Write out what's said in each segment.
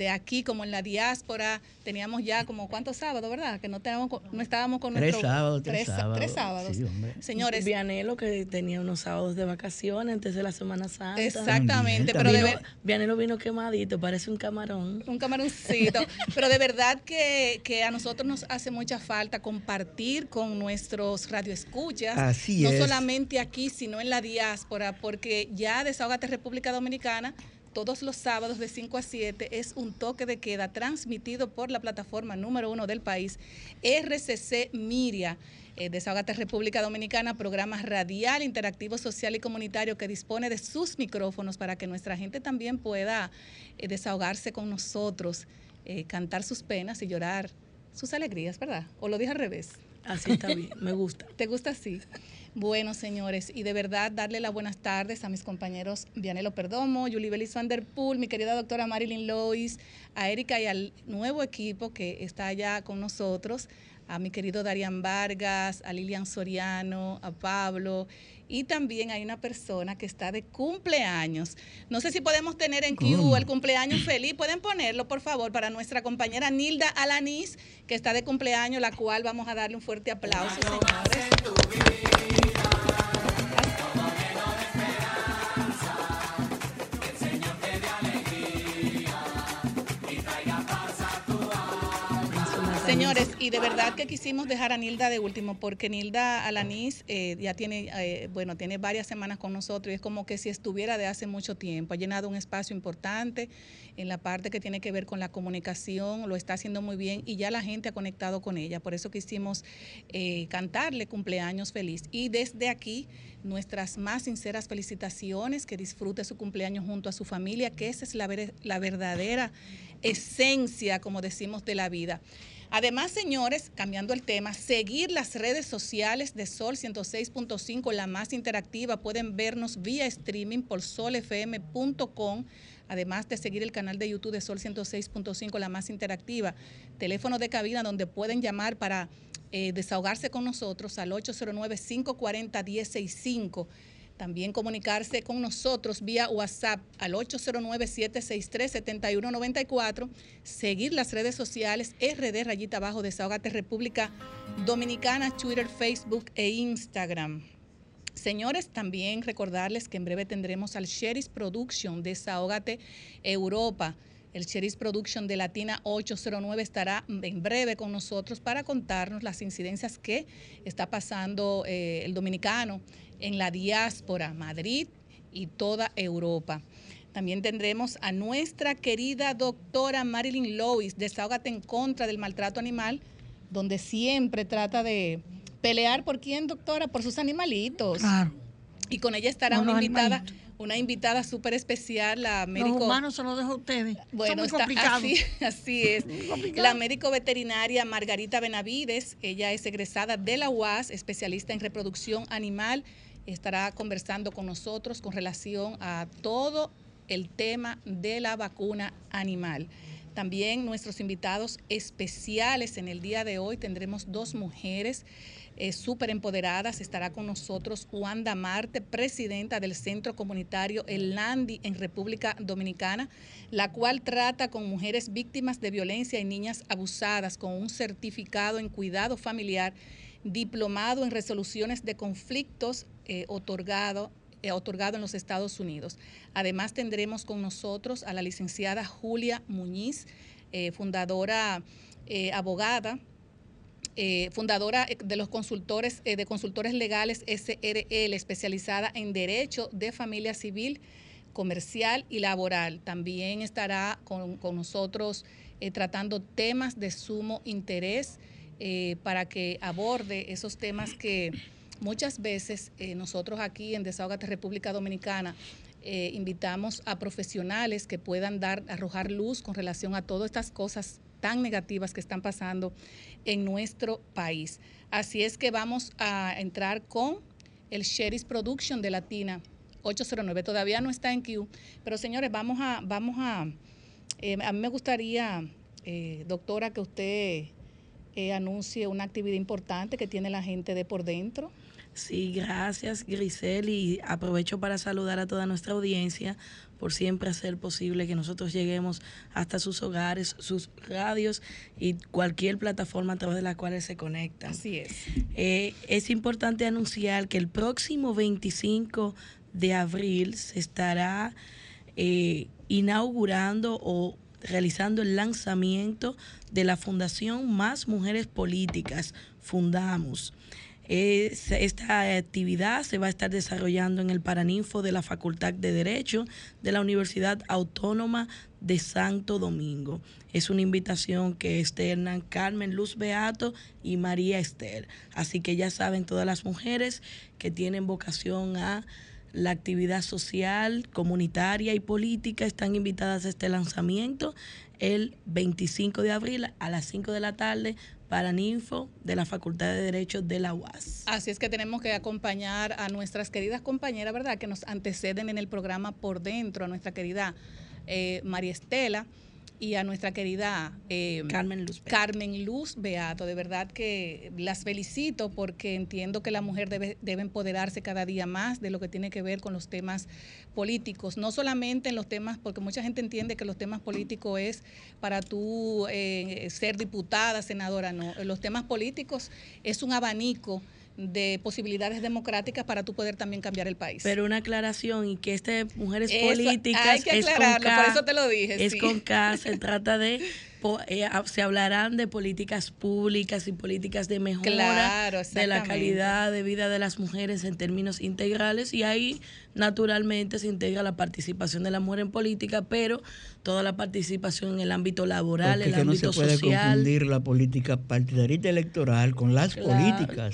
de aquí como en la diáspora teníamos ya como cuántos sábados, ¿verdad? Que no teníamos, no estábamos con tres sábados, tres, sábados, tres sábados. Señores, Vianelo que tenía unos sábados de vacaciones antes de la Semana Santa. Exactamente, pero de Vianelo vino quemadito, parece un camarón. Un camaroncito, pero de verdad que, que, a nosotros nos hace mucha falta compartir con nuestros radioescuchas, Así no solamente aquí, sino en la diáspora, porque ya Desahogate República Dominicana todos los sábados de 5 a 7 es un toque de queda transmitido por la plataforma número uno del país, RCC Miria. Eh, Desahogate República Dominicana, programa radial, interactivo, social y comunitario que dispone de sus micrófonos para que nuestra gente también pueda eh, desahogarse con nosotros, eh, cantar sus penas y llorar sus alegrías, ¿verdad? ¿O lo dije al revés? Así está bien, me gusta. ¿Te gusta así? Bueno, señores, y de verdad darle las buenas tardes a mis compañeros Vianelo Perdomo, Julie Belis Van Der Poel, mi querida doctora Marilyn Lois, a Erika y al nuevo equipo que está allá con nosotros, a mi querido Darian Vargas, a Lilian Soriano, a Pablo y también hay una persona que está de cumpleaños. No sé si podemos tener en Q el cumpleaños feliz. Pueden ponerlo, por favor, para nuestra compañera Nilda Alanis, que está de cumpleaños, la cual vamos a darle un fuerte aplauso, señores. Señores, y de verdad que quisimos dejar a Nilda de último, porque Nilda Alanis eh, ya tiene, eh, bueno, tiene varias semanas con nosotros y es como que si estuviera de hace mucho tiempo. Ha llenado un espacio importante en la parte que tiene que ver con la comunicación, lo está haciendo muy bien y ya la gente ha conectado con ella. Por eso quisimos eh, cantarle cumpleaños feliz. Y desde aquí, nuestras más sinceras felicitaciones, que disfrute su cumpleaños junto a su familia, que esa es la verdadera esencia, como decimos, de la vida. Además, señores, cambiando el tema, seguir las redes sociales de Sol 106.5, la más interactiva. Pueden vernos vía streaming por solfm.com. Además de seguir el canal de YouTube de Sol 106.5, la más interactiva. Teléfono de cabina donde pueden llamar para eh, desahogarse con nosotros al 809-540-165 también comunicarse con nosotros vía WhatsApp al 809-763-7194. Seguir las redes sociales RD Rayita Abajo Desahogate República Dominicana, Twitter, Facebook e Instagram. Señores, también recordarles que en breve tendremos al Sheris Production Desahogate Europa. El Sheris Production de Latina 809 estará en breve con nosotros para contarnos las incidencias que está pasando eh, el dominicano en la diáspora, Madrid y toda Europa. También tendremos a nuestra querida doctora Marilyn Lois, Desahógate en contra del maltrato animal, donde siempre trata de pelear por quién, doctora, por sus animalitos. Claro. Y con ella estará una invitada, una invitada súper especial, la médico. Los humanos se los dejo a ustedes. Bueno, está, así, así es. La médico veterinaria Margarita Benavides, ella es egresada de la UAS, especialista en reproducción animal estará conversando con nosotros con relación a todo el tema de la vacuna animal. También nuestros invitados especiales en el día de hoy tendremos dos mujeres eh, súper empoderadas. Estará con nosotros Wanda Marte, presidenta del Centro Comunitario El Landi en República Dominicana, la cual trata con mujeres víctimas de violencia y niñas abusadas con un certificado en cuidado familiar diplomado en resoluciones de conflictos eh, otorgado, eh, otorgado en los Estados Unidos. Además tendremos con nosotros a la licenciada Julia Muñiz, eh, fundadora, abogada, fundadora de los consultores de consultores legales SRL, especializada en derecho de familia civil, comercial y laboral. También estará con, con nosotros tratando temas de sumo interés eh, para que aborde esos temas que muchas veces eh, nosotros aquí en Desahogate República Dominicana eh, invitamos a profesionales que puedan dar, arrojar luz con relación a todas estas cosas tan negativas que están pasando en nuestro país. Así es que vamos a entrar con el Sheris Production de Latina 809. Todavía no está en Q, pero señores, vamos a, vamos a a mí me gustaría, eh, doctora, que usted eh, anuncie una actividad importante que tiene la gente de por dentro. Sí, gracias Grisel y aprovecho para saludar a toda nuestra audiencia por siempre hacer posible que nosotros lleguemos hasta sus hogares, sus radios y cualquier plataforma a través de la cual se conectan. Así es. Eh, es importante anunciar que el próximo 25 de abril se estará eh, inaugurando o realizando el lanzamiento de la Fundación Más Mujeres Políticas, Fundamos. Esta actividad se va a estar desarrollando en el Paraninfo de la Facultad de Derecho de la Universidad Autónoma de Santo Domingo. Es una invitación que externan Carmen Luz Beato y María Esther. Así que ya saben, todas las mujeres que tienen vocación a la actividad social, comunitaria y política están invitadas a este lanzamiento el 25 de abril a las 5 de la tarde para Ninfo de la Facultad de Derecho de la UAS. Así es que tenemos que acompañar a nuestras queridas compañeras, ¿verdad?, que nos anteceden en el programa por dentro, a nuestra querida eh, María Estela y a nuestra querida eh, Carmen, Luz Beato. Carmen Luz Beato. De verdad que las felicito porque entiendo que la mujer debe, debe empoderarse cada día más de lo que tiene que ver con los temas políticos, no solamente en los temas, porque mucha gente entiende que los temas políticos es para tú eh, ser diputada, senadora, no, los temas políticos es un abanico de posibilidades democráticas para tú poder también cambiar el país. Pero una aclaración y que este Mujeres Políticas hay que aclararlo, por eso te lo dije. Es con K, se trata de eh, se hablarán de políticas públicas y políticas de mejora de la calidad de vida de las mujeres en términos integrales y ahí naturalmente se integra la participación de la mujer en política, pero toda la participación en el ámbito laboral, en el ámbito social. No se puede confundir la política partidarista electoral con las políticas.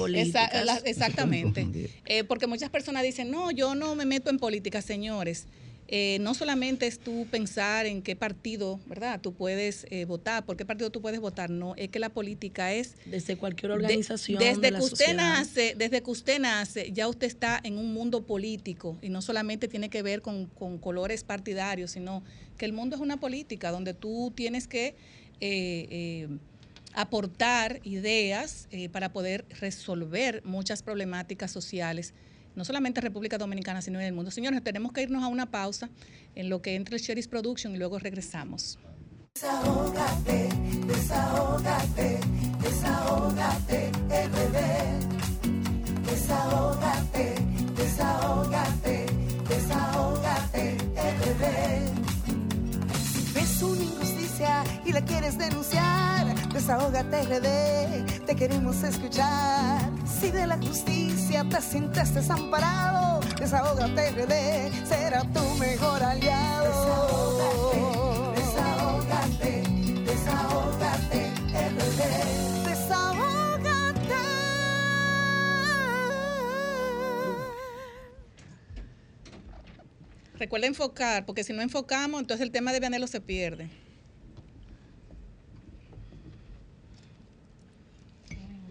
exactamente. Eh, porque muchas personas dicen, no, yo no me meto en política, señores. Eh, no solamente es tú pensar en qué partido, ¿verdad? Tú puedes eh, votar, por qué partido tú puedes votar, no, es que la política es desde cualquier organización. desde que usted nace, desde que usted nace, ya usted está en un mundo político y no solamente tiene que ver con, colores partidarios, sino que el mundo es una política donde tú tienes que eh, aportar ideas para poder resolver muchas problemáticas sociales no solamente en República Dominicana, sino en el mundo. Señores, tenemos que irnos a una pausa en lo que entra el Sherry's Production y luego regresamos. Una y la quieres denunciar, desahógate, RD. Te queremos escuchar. Si de la justicia te sientes desamparado, desahógate RD, será tu mejor aliado. Desahógate, desahógate, desahógate RD. Desahógate. Recuerda enfocar, porque si no enfocamos, entonces el tema de Vianelo se pierde.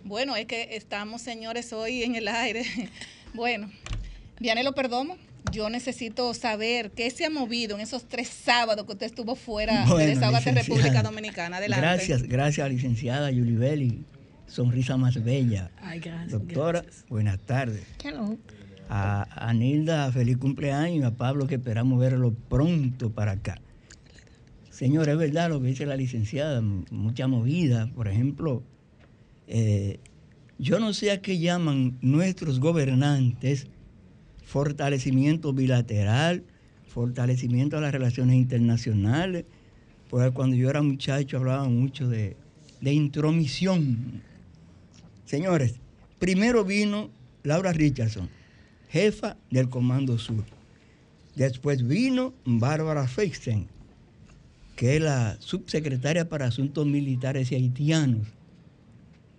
Bueno, es que estamos, señores, hoy en el aire. Bueno, lo Perdomo, yo necesito saber qué se ha movido en esos tres sábados que usted estuvo fuera de esa República Dominicana. Adelante. Gracias, gracias, licenciada Yulibeli. Sonrisa más bella. Ay, gracias. Doctora, buenas tardes. A, a Nilda, feliz cumpleaños. A Pablo, que esperamos verlo pronto para acá. Señor, es verdad lo que dice la licenciada, mucha movida. Por ejemplo, eh, yo no sé a qué llaman nuestros gobernantes fortalecimiento bilateral, fortalecimiento de las relaciones internacionales, porque cuando yo era muchacho hablaban mucho de, de intromisión. Señores, primero vino Laura Richardson, jefa del Comando Sur. Después vino Bárbara Feixen, que es la subsecretaria para Asuntos Militares y Haitianos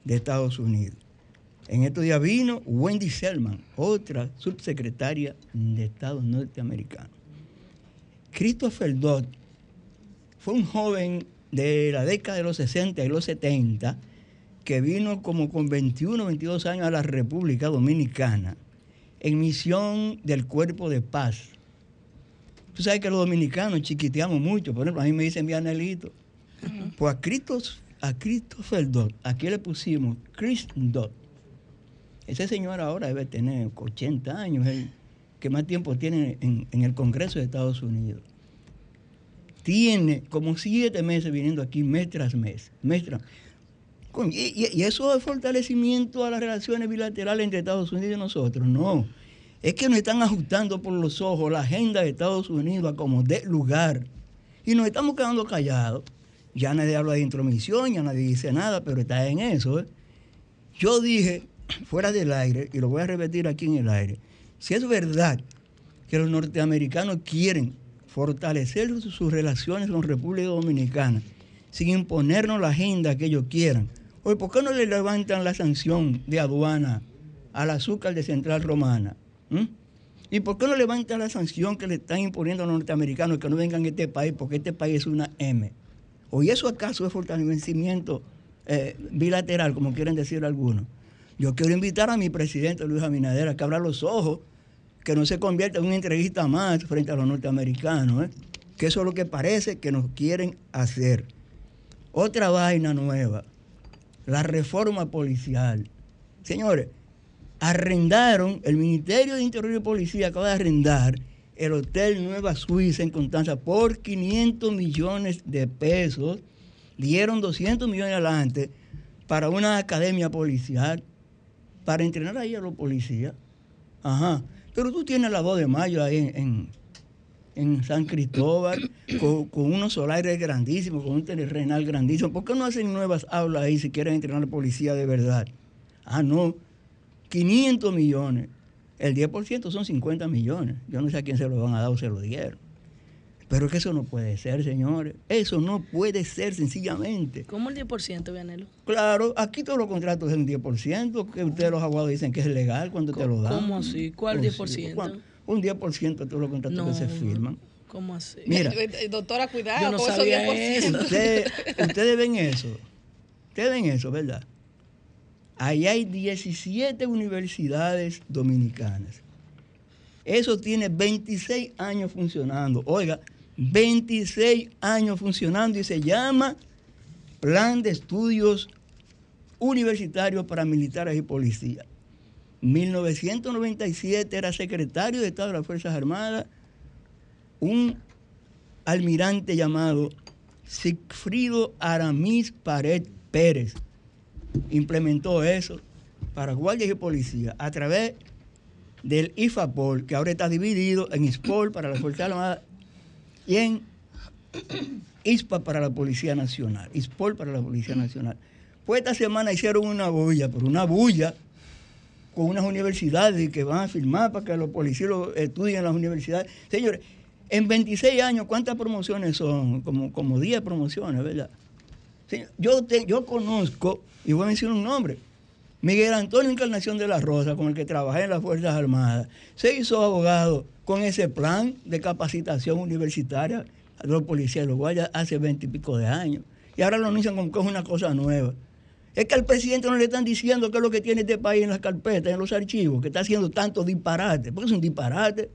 de Estados Unidos. En estos días vino Wendy Selman, otra subsecretaria de Estados norteamericanos. Christopher Dodd fue un joven de la década de los 60 y los 70 que vino como con 21 o 22 años a la República Dominicana en misión del Cuerpo de Paz. Tú sabes que los dominicanos chiquiteamos mucho. Por ejemplo, a mí me dicen Vianelito. Pues a Cristo, a Christopher Dodd, aquí le pusimos Chris Dodd. Ese señor ahora debe tener 80 años, que más tiempo tiene en, el Congreso de Estados Unidos. Tiene como siete meses viniendo aquí mes tras mes. Mes tras- y- y eso es fortalecimiento a las relaciones bilaterales entre Estados Unidos y nosotros. No. Es que nos están ajustando por los ojos la agenda de Estados Unidos a como dé lugar. Y nos estamos quedando callados. Ya nadie habla de intromisión, ya nadie dice nada, pero está en eso. ¿eh? Yo dije, fuera del aire, y lo voy a repetir aquí en el aire, si es verdad que los norteamericanos quieren fortalecer sus, relaciones con República Dominicana sin imponernos la agenda que ellos quieran, oye, ¿por qué no le levantan la sanción de aduana al azúcar de Central Romana? ¿Mm? ¿Y por qué no levantan la sanción que le están imponiendo a los norteamericanos que no vengan a este país porque este país es una M? ¿O y eso acaso es fortalecimiento eh, bilateral, como quieren decir algunos? Yo quiero invitar a mi presidente Luis Abinader a que abra los ojos, que no se convierta en una entrevista más frente a los norteamericanos, ¿eh? que eso es lo que parece que nos quieren hacer. Otra vaina nueva, la reforma policial. Señores, arrendaron, el Ministerio de Interior y Policía acaba de arrendar el Hotel Nueva Suiza en Constanza por 500 millones de pesos. Dieron 200 millones adelante para una academia policial, para entrenar ahí a los policías. Ajá. Pero tú tienes la 2 de mayo ahí en, en- en San Cristóbal, con, con unos solares grandísimos, con un terrenal grandísimo. ¿Por qué no hacen nuevas aulas ahí si quieren entrenar a la policía de verdad? Ah, no. 500 millones. El 10% son 50 millones. Yo no sé a quién se lo van a dar o se lo dieron. Pero es que eso no puede ser, señores. Eso no puede ser sencillamente. ¿Cómo el 10%, Vianelo? Claro, aquí todos los contratos es un 10%, que ustedes los abogados dicen que es legal cuando te lo dan. ¿Cómo así? ¿Cuál Pues sí, 10%? ¿cuán- Un 10% de todos los contratos No. que se firman. ¿Cómo así? Mira. Eh, Doctora, cuidado Yo no con esos sabía 10%. eso. Ustedes, ustedes ven eso. Ustedes ven eso, ¿verdad? Ahí hay 17 universidades dominicanas. Eso tiene 26 años funcionando. Oiga, 26 años funcionando y se llama Plan de Estudios Universitarios para Militares y Policías. 1997 era secretario de Estado de las Fuerzas Armadas un almirante llamado Sigfrido Aramis Pared Pérez. Implementó eso para guardias y policías a través del IFAPOL, que ahora está dividido en ISPOL para la Fuerza Armada y en ISPA para la Policía Nacional. ISPOL para la Policía Nacional. Pues esta semana hicieron una bulla, pero una bulla con unas universidades que van a firmar para que los policías lo estudien en las universidades. Señores, en 26 años, ¿cuántas promociones son? Como, como 10 promociones, ¿verdad? Yo, yo conozco, y voy a mencionar un nombre, Miguel Antonio Encarnación de la Rosa, con el que trabajé en las Fuerzas Armadas, se hizo abogado con ese plan de capacitación universitaria de los policías y los guardias hace 20 y pico de años. Y ahora lo anuncian como que es una cosa nueva. Es que al presidente no le están diciendo qué es lo que tiene este país en las carpetas, en los archivos, que está haciendo tanto disparate. Porque es un disparate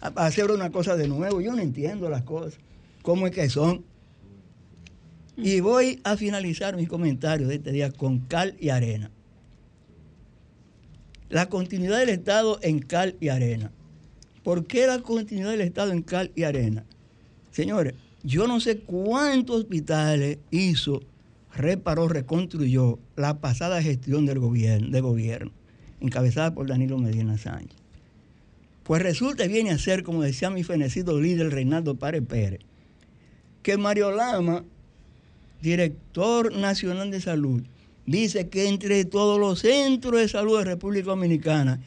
a- a hacer una cosa de nuevo. Yo no entiendo las cosas, cómo es que son. Y voy a finalizar mis comentarios de este día con cal y arena. La continuidad del Estado en cal y arena. ¿Por qué la continuidad del Estado en cal y arena? Señores, yo no sé cuántos hospitales hizo, reparó, reconstruyó la pasada gestión del gobierno, encabezada por Danilo Medina Sánchez. Pues resulta y viene a ser, como decía mi fenecido líder Reinaldo Párez Pérez, que Mario Lama, director nacional de salud, dice que entre todos los centros de salud de República Dominicana,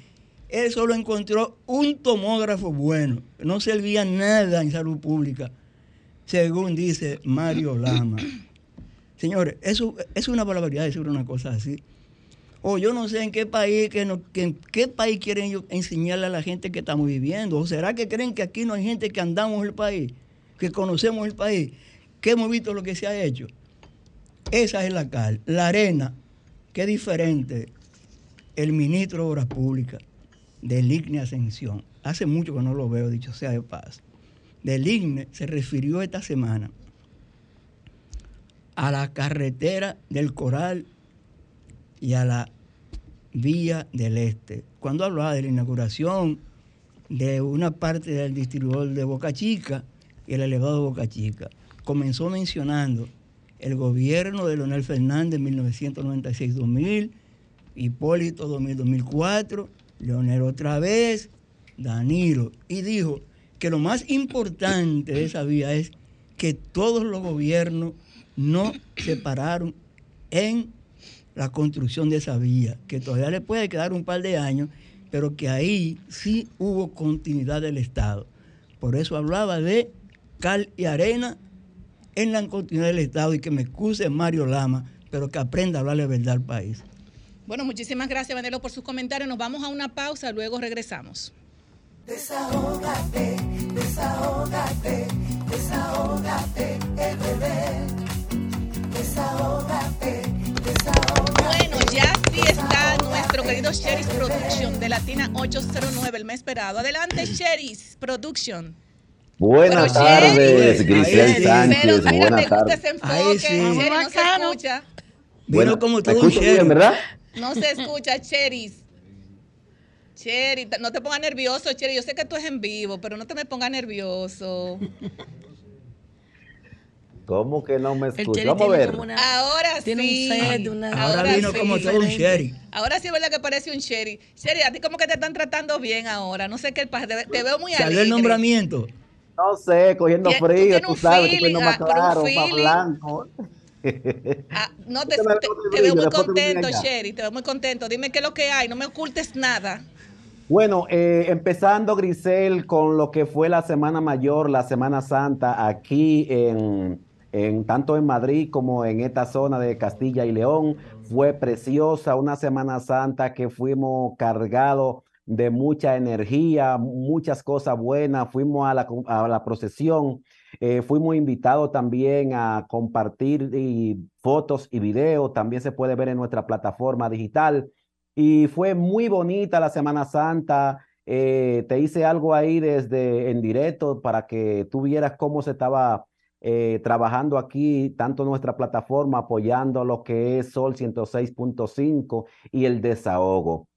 él solo encontró un tomógrafo bueno, no servía nada en salud pública, según dice Mario Lama. Señores, eso es una barbaridad decir una cosa así. O yo no sé en qué país, que no- que en qué país quieren ellos enseñarle a la gente que estamos viviendo. ¿O será que creen que aquí no hay gente que andamos el país, que conocemos el país, que hemos visto lo que se ha hecho? Esa es la cal. La arena, qué diferente el ministro de Obras Públicas de Ligne Ascensión. Hace mucho que no lo veo, dicho sea de paz. del INE se refirió esta semana a la carretera del Coral y a la vía del Este. Cuando hablaba de la inauguración de una parte del distribuidor de Boca Chica y el elevado de Boca Chica, comenzó mencionando el gobierno de Leonel Fernández en 1996-2000, Hipólito 2000-2004, Leonel otra vez, Danilo, y dijo que lo más importante de esa vía es que todos los gobiernos no se pararon en la construcción de esa vía, que todavía le puede quedar un par de años, pero que ahí sí hubo continuidad del Estado. Por eso hablaba de cal y arena en la continuidad del Estado y que me excuse Mario Lama, pero que aprenda a hablarle verdad al país. Bueno, muchísimas gracias, Vanelo, por sus comentarios. Nos vamos a una pausa, luego regresamos. Desahógate, desahógate, desahógate, RD. Desahógate, desahógate. Bueno, ya sí está nuestro querido Sheris Production de Latina 809, el mes esperado. Adelante, Sheris Production. Buenas Pero, tardes, Grisel. Pero Sánchez. mira, me Buenas gusta tardes. ese enfoque. Ahí sí. No se escucha. Vino Bueno, como ¿me todo un escucho bien. ¿verdad? No se escucha, Cheris. Cheri, no te pongas nervioso, Cheri. Yo sé que tú es en vivo, pero no te me pongas nervioso. ¿Cómo que no me El escucha? Cheri Vamos a ver. una- Ahora tiene sí. un set, una... Ahora, Ahora vino sí, como todo un sheriff. Ahora sí es verdad que parece un Cheri. Cheri, a ti como que te están tratando bien ahora. No sé qué pasa. Te, te veo muy Salió alegre. el nombramiento. No sé, cogiendo frío, tú sabes, feeling, más ah, claro, más blanco. Ah, no, te, te- muy te veo muy contento. Cheri. Te veo muy contento. Dime qué es lo que hay. No me ocultes nada. Bueno, eh, empezando, Grisel, con lo que fue la Semana Mayor, la Semana Santa, aquí en, en tanto en Madrid como en esta zona de Castilla y León, fue preciosa, una Semana Santa que fuimos cargados de mucha energía, muchas cosas buenas, fuimos a la, a la procesión, eh, fuimos invitados también a compartir fotos y videos, también se puede ver en nuestra plataforma digital. Y fue muy bonita la Semana Santa. eh, te hice algo ahí desde en directo para que tú vieras cómo se estaba eh, trabajando aquí, tanto nuestra plataforma apoyando lo que es Sol 106.5 y el desahogo.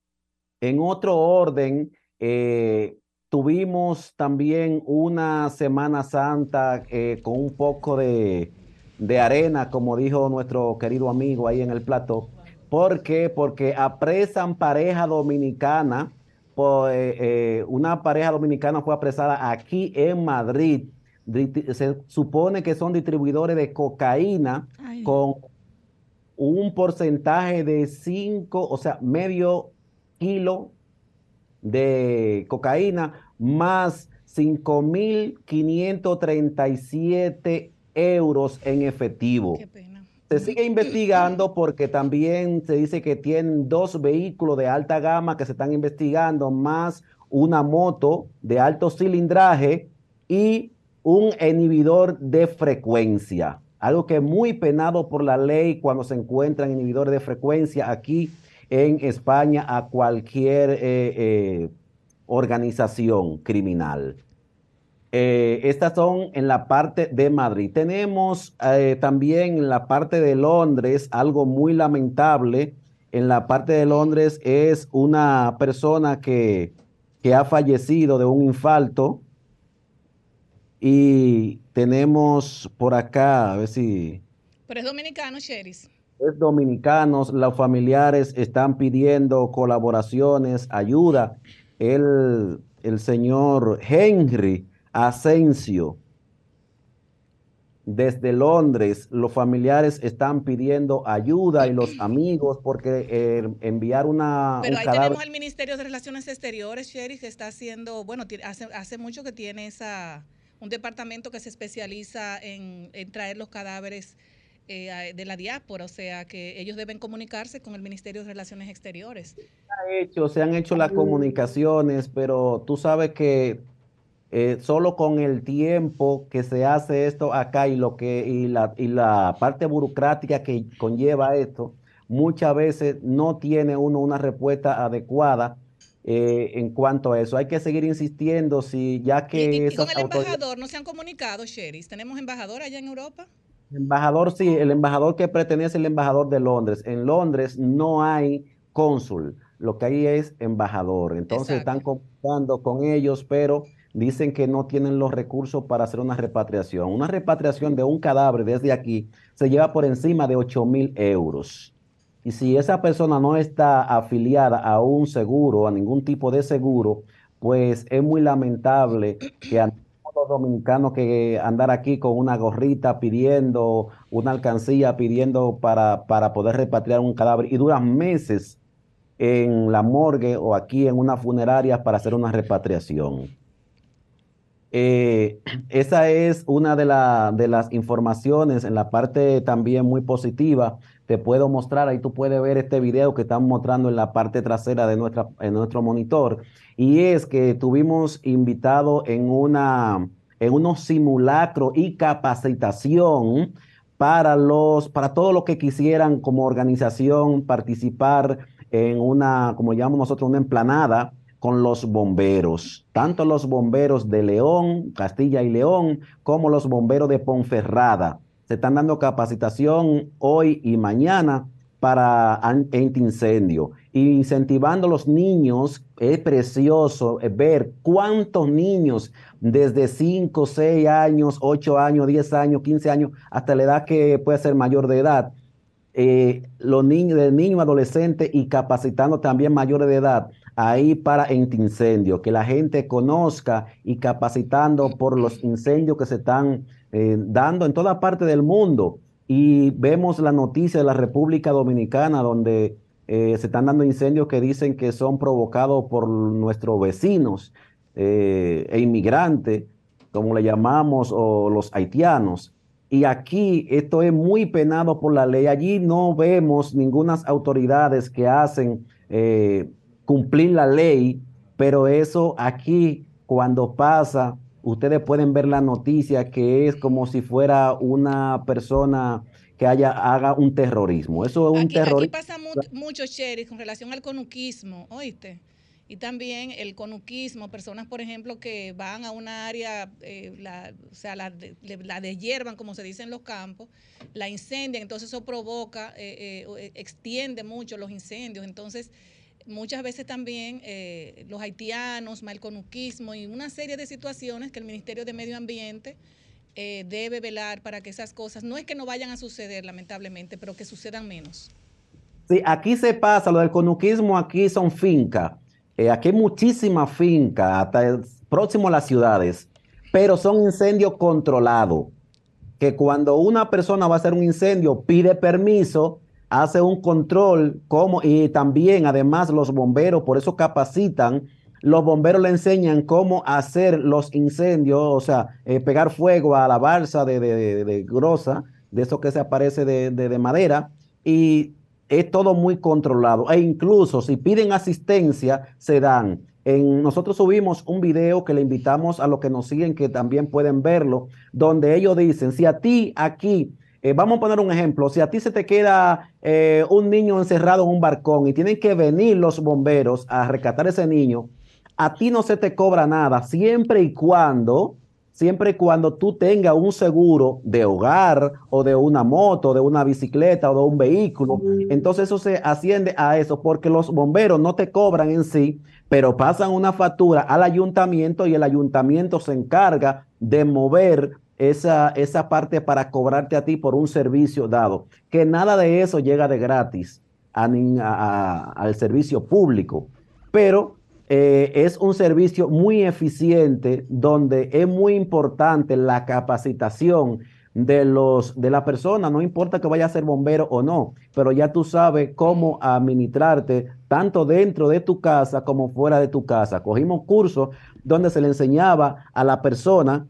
En otro orden, eh, tuvimos también una Semana Santa eh, con un poco de, de arena, como dijo nuestro querido amigo ahí en el plato. ¿Por qué? Porque apresan pareja dominicana. por, eh, una pareja dominicana fue apresada aquí en Madrid. Dri- Se supone que son distribuidores de cocaína Ay. con un porcentaje de 5, o sea, medio kilo de cocaína más 5.537 euros en efectivo. Qué pena. Se sigue investigando porque también se dice que tienen dos vehículos de alta gama que se están investigando, más una moto de alto cilindraje y un inhibidor de frecuencia. Algo que es muy penado por la ley cuando se encuentran inhibidores de frecuencia aquí en España a cualquier eh, eh, organización criminal. Eh, estas son en la parte de Madrid. Tenemos también en la parte de Londres algo muy lamentable. En la parte de Londres es una persona que, que ha fallecido de un infarto. Y tenemos por acá, a ver si Pero es dominicano, Cheris. Es dominicanos, los familiares están pidiendo colaboraciones, ayuda. El, el señor Henry Asensio, desde Londres, los familiares están pidiendo ayuda y los amigos porque eh, enviar una, Pero un ahí cadáver- tenemos el Ministerio de Relaciones Exteriores, Cheris, que está haciendo, bueno, tiene- hace, hace mucho que tiene esa un departamento que se especializa en, en traer los cadáveres eh, de la diáspora, o sea que ellos deben comunicarse con el Ministerio de Relaciones Exteriores. hecho, se han hecho las comunicaciones, pero tú sabes que eh, solo con el tiempo que se hace esto acá y lo que y la, y la parte burocrática que conlleva esto, muchas veces no tiene uno una respuesta adecuada eh, en cuanto a eso. Hay que seguir insistiendo si ya que... Y, con el embajador no se han comunicado, Sheris. ¿Tenemos embajador allá en Europa? Embajador, sí, el embajador que pertenece al embajador de Londres. En Londres no hay cónsul, lo que hay es embajador. Entonces están comunicando con ellos, pero dicen que no tienen los recursos para hacer una repatriación. Una repatriación de un cadáver desde aquí se lleva por encima de 8 mil euros. Y si esa persona no está afiliada a un seguro, a ningún tipo de seguro, pues es muy lamentable que a dominicanos que andar aquí con una gorrita pidiendo una alcancía, pidiendo para, para poder repatriar un cadáver y duran meses en la morgue o aquí en una funeraria para hacer una repatriación. Eh, esa es una de, de, las informaciones en la parte también muy positiva. Te puedo mostrar, ahí tú puedes ver este video que estamos mostrando en la parte trasera de nuestra, en nuestro monitor. Y es que tuvimos invitado en, una, en unos simulacros y capacitación para, los, para todos los que quisieran como organización participar en una, como llamamos nosotros, una emplanada con los bomberos, tanto los bomberos de León, Castilla y León, como los bomberos de Ponferrada. Se están dando capacitación hoy y mañana para antiincendio. Incentivando a los niños, es precioso ver cuántos niños desde 5, 6 años, 8 años, 10 años, 15 años, hasta la edad que puede ser mayor de edad, eh, los niños, de niños, adolescentes y capacitando también mayores de edad ahí para incendio, que la gente conozca y capacitando por los incendios que se están eh, dando en toda parte del mundo. Y vemos la noticia de la República Dominicana donde eh, se están dando incendios que dicen que son provocados por nuestros vecinos eh, e inmigrantes, como le llamamos, o los haitianos. Y aquí esto es muy penado por la ley. Allí no vemos ninguna autoridades que hacen cumplir la ley, pero eso aquí cuando pasa, ustedes pueden ver la noticia que es como si fuera una persona que haya, haga un terrorismo. Eso es un terrorismo. Aquí pasa mucho, Sherry, con relación al conuquismo, ¿oíste? Y también el conuquismo, personas, por ejemplo, que van a una área, eh, la, o sea, la, de, la deshiervan, como se dice en los campos, la incendian, entonces eso provoca, eh, eh, extiende mucho los incendios. Entonces, muchas veces también eh, los haitianos, malconuquismo y una serie de situaciones que el Ministerio de Medio Ambiente eh, debe velar para que esas cosas, no es que no vayan a suceder lamentablemente, pero que sucedan menos. Sí, aquí se pasa, lo del conuquismo aquí son fincas, eh, aquí hay muchísimas fincas, hasta próximo a las ciudades, pero son incendios controlados, que cuando una persona va a hacer un incendio pide permiso, hace un control como, y también además los bomberos, por eso capacitan, los bomberos le enseñan cómo hacer los incendios, o sea, eh, pegar fuego a la balsa de, de, de, grosa, de eso que se aparece de, madera, y es todo muy controlado. E incluso si piden asistencia, se dan. En, nosotros subimos un video que le invitamos a los que nos siguen, que también pueden verlo, donde ellos dicen, si a ti aquí eh, vamos a poner un ejemplo. Si a ti se te queda eh, un niño encerrado en un barcón y tienen que venir los bomberos a rescatar a ese niño, a ti no se te cobra nada, siempre y cuando, siempre y cuando tú tengas un seguro de hogar o de una moto, de una bicicleta o de un vehículo. Entonces eso se asciende a eso, porque los bomberos no te cobran en sí, pero pasan una factura al ayuntamiento y el ayuntamiento se encarga de mover esa, esa parte para cobrarte a ti por un servicio dado. Que nada de eso llega de gratis al servicio público, pero eh, es un servicio muy eficiente donde es muy importante la capacitación de los de la persona, no importa que vaya a ser bombero o no, pero ya tú sabes cómo administrarte tanto dentro de tu casa como fuera de tu casa. Cogimos cursos donde se le enseñaba a la persona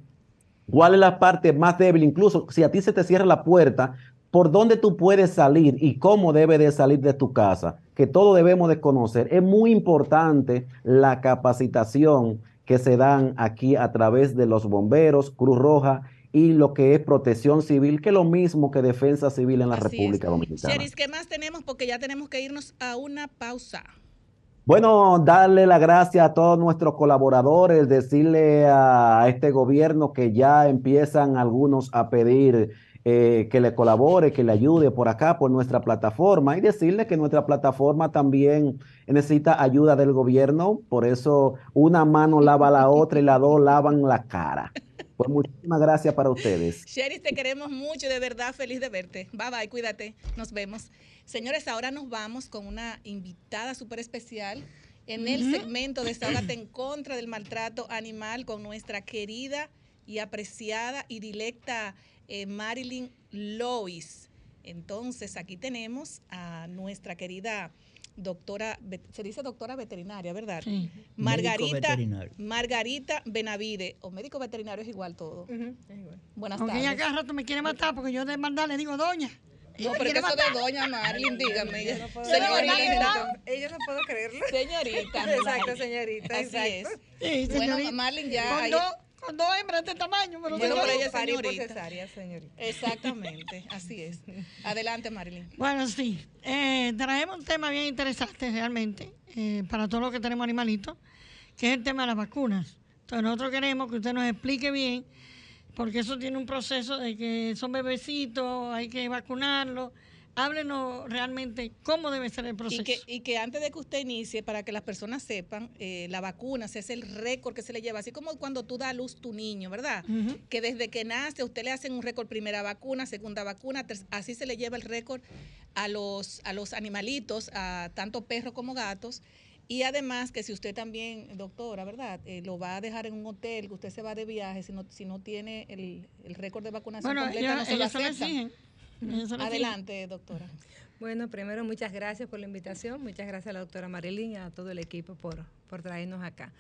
¿Cuál es la parte más débil? Incluso si a ti se te cierra la puerta, ¿por dónde tú puedes salir y cómo debe de salir de tu casa? Que todo debemos de conocer. Es muy importante la capacitación que se dan aquí a través de los bomberos, Cruz Roja y lo que es protección civil, que es lo mismo que defensa civil en la República Dominicana. ¿qué más tenemos? Porque ya tenemos que irnos a una pausa. Bueno, darle la gracia a todos nuestros colaboradores, decirle a este gobierno que ya empiezan algunos a pedir eh, que le colabore, que le ayude por acá, por nuestra plataforma, y decirle que nuestra plataforma también necesita ayuda del gobierno, por eso una mano lava la otra y las dos lavan la cara. Pues muchísimas gracias para ustedes. Sherry, te queremos mucho, de verdad feliz de verte. Bye bye, cuídate, nos vemos. Señores, ahora nos vamos con una invitada súper especial en el segmento de Desahogate en contra del maltrato animal con nuestra querida y apreciada y directa eh, Marilyn Lois. Entonces, aquí tenemos a nuestra querida doctora, se dice doctora veterinaria, ¿verdad? Sí, Margarita, médico veterinario. Margarita Benavide, o médico veterinario es igual todo. Buenas Aunque ella tardes. cada rato me quiere matar porque yo de maldad le digo doña. No, pero que eso matar. de doña Marilyn, dígame. Yo no puedo Señorita. Ella no puedo creerlo. señorita. Exacto, señorita. Así es. Sí, Bueno. Marlin ya Con dos, con dos hembras de este tamaño, pero Bueno, pero no ella es señorita. cesárea, señorita. Exactamente, así es. Adelante, Marilyn. Bueno, sí. Eh, traemos un tema bien interesante realmente eh, para todos los que tenemos animalitos, que es el tema de las vacunas. Entonces nosotros queremos que usted nos explique bien, porque eso tiene un proceso de que son bebecitos, hay que vacunarlos. Háblenos realmente cómo debe ser el proceso. Y que, y que antes de que usted inicie, para que las personas sepan, eh, la vacuna es el récord que se le lleva, así como cuando tú das a luz tu niño, ¿verdad? Que desde que nace a usted le hacen un récord, primera vacuna, segunda vacuna, así se le lleva el récord a los, a los animalitos, a tanto perros como gatos. Y además que si usted también, doctora, ¿verdad? Eh, lo va a dejar en un hotel, que usted se va de viaje, si no, si no tiene el, el récord de vacunación Bueno, completa, no se lo se exigen. Adelante, doctora. Bueno, primero muchas gracias por la invitación, muchas gracias a la doctora Marilyn y a todo el equipo por, por traernos acá.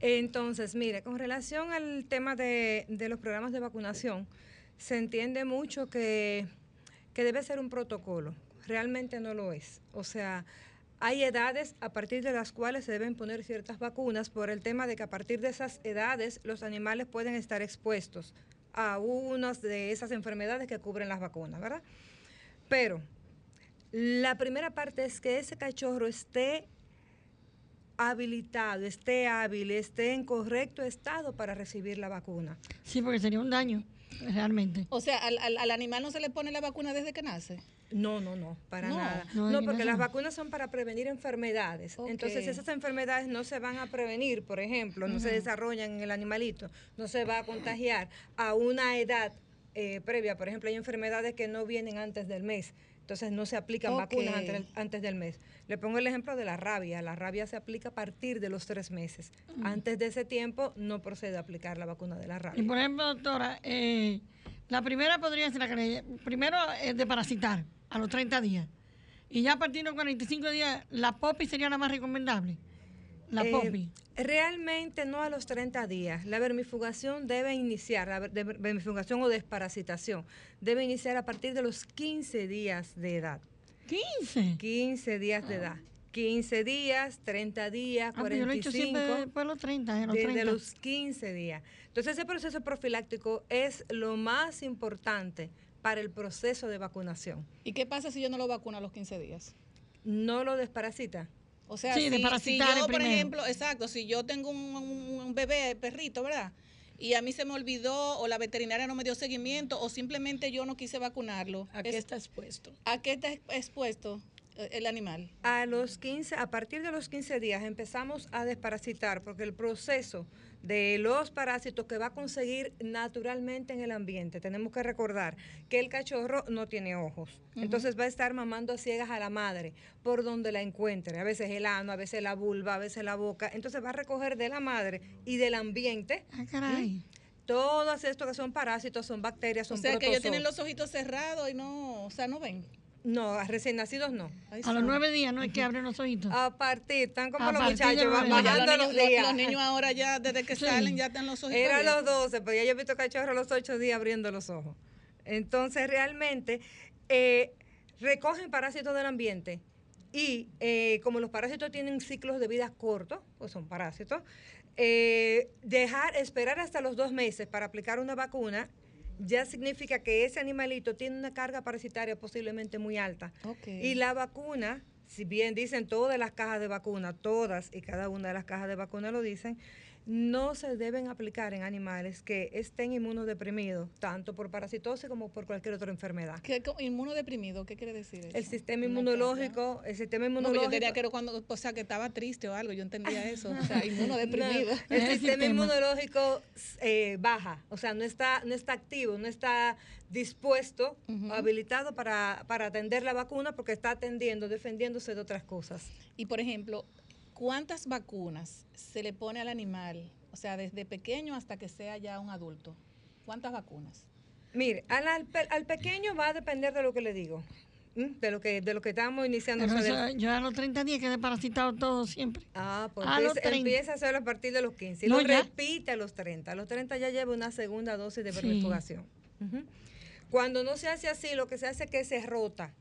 Entonces, mire, con relación al tema de, de los programas de vacunación, se entiende mucho que, que debe ser un protocolo, realmente no lo es. O sea, hay edades a partir de las cuales se deben poner ciertas vacunas por el tema de que a partir de esas edades los animales pueden estar expuestos a unas de esas enfermedades que cubren las vacunas, ¿verdad? Pero la primera parte es que ese cachorro esté habilitado, esté hábil, esté en correcto estado para recibir la vacuna. Sí, porque sería un daño, realmente. O sea, al, al- al animal no se le pone la vacuna desde que nace. No, no, no, para No. nada. No, No, que porque no las vacunas son para prevenir enfermedades. Entonces, esas enfermedades no se van a prevenir, por ejemplo, no se desarrollan en el animalito, no se va a contagiar a una edad eh, previa. Por ejemplo, hay enfermedades que no vienen antes del mes. Entonces no se aplican vacunas antes del, antes del mes. Le pongo el ejemplo de la rabia. La rabia se aplica a partir de los tres meses. Antes de ese tiempo no procede a aplicar la vacuna de la Y rabia. por ejemplo, doctora, eh, la primera podría ser la que le- primero es de parasitar a los 30 días. Y ya a partir de los 45 días, la POPI sería la más recomendable. La Eh, POPI. Realmente no a los 30 días. La vermifugación debe iniciar, la vermifugación o desparasitación, debe iniciar a partir de los 15 días de edad. 15. 15 días de edad. 15 días, 30 días, Ah, pero yo lo he hecho 45. siempre después de los 30, de los desde 30. los 15 días. Entonces ese proceso profiláctico es lo más importante para el proceso de vacunación. ¿Y qué pasa si yo no lo vacuno a los 15 días? No lo desparasita. O sea, Sí, si, yo, por primero. ejemplo, exacto, si yo tengo un, un- un bebé, perrito, ¿verdad? Y a mí se me olvidó, o la veterinaria no me dio seguimiento, o simplemente yo no quise vacunarlo. ¿A qué Es- está expuesto? ¿A qué está expuesto el animal? A los 15, a partir de los 15 días empezamos a desparasitar porque el proceso de los parásitos que va a conseguir naturalmente en el ambiente, tenemos que recordar que el cachorro no tiene ojos, entonces va a estar mamando a ciegas a la madre por donde la encuentre, a veces el ano, a veces la vulva, a veces la boca, entonces va a recoger de la madre y del ambiente Ah, caray. todos estos que son parásitos, son bacterias, O son sea, que ellos tienen los ojitos cerrados y no, o sea, no ven. No, a recién nacidos no. Ay, A los nueve días no es que abren los ojitos. A partir, están como A los muchachos, van bajando los, los niños, días. los niños ahora ya, desde que Sí. salen, ya están los ojitos Era abiertos. los 12, pero ya yo he visto cachorros a los 8 días abriendo los ojos. Entonces, realmente, eh, recogen parásitos del ambiente y eh, como los parásitos tienen ciclos de vida cortos, pues son parásitos, eh, dejar, esperar hasta los dos meses para aplicar una vacuna ya significa que ese animalito tiene una carga parasitaria posiblemente muy alta. Y la vacuna si bien dicen todas las cajas de vacuna, todas y cada una de las cajas de vacuna lo dicen, no se deben aplicar en animales que estén inmunodeprimidos, tanto por parasitosis como por cualquier otra enfermedad. ¿Qué, inmunodeprimido? ¿Qué quiere decir eso? El sistema inmunológico, el sistema No, inmunológico. yo tenía que era cuando, o sea, que estaba triste o algo, yo entendía eso, o sea, inmunodeprimido. No, el sistema inmunológico eh, baja, o sea, no está, no está activo, no está dispuesto, habilitado para, para atender la vacuna porque está atendiendo, defendiéndose de otras cosas. Y por ejemplo, ¿cuántas vacunas se le pone al animal? O sea, desde pequeño hasta que sea ya un adulto. ¿Cuántas vacunas? Mire, al, al pe- al pequeño va a depender de lo que le digo, de lo que de lo que estamos iniciando. O sea, yo a los 30 días quedé parasitado todo siempre. Ah, pues A empieza, 30. empieza a hacerlo a partir de los 15. Y No, lo ya. repite a los 30. A los 30 ya lleva una segunda dosis de Sí. Ujú. Cuando no se hace así, lo que se hace es que se rota.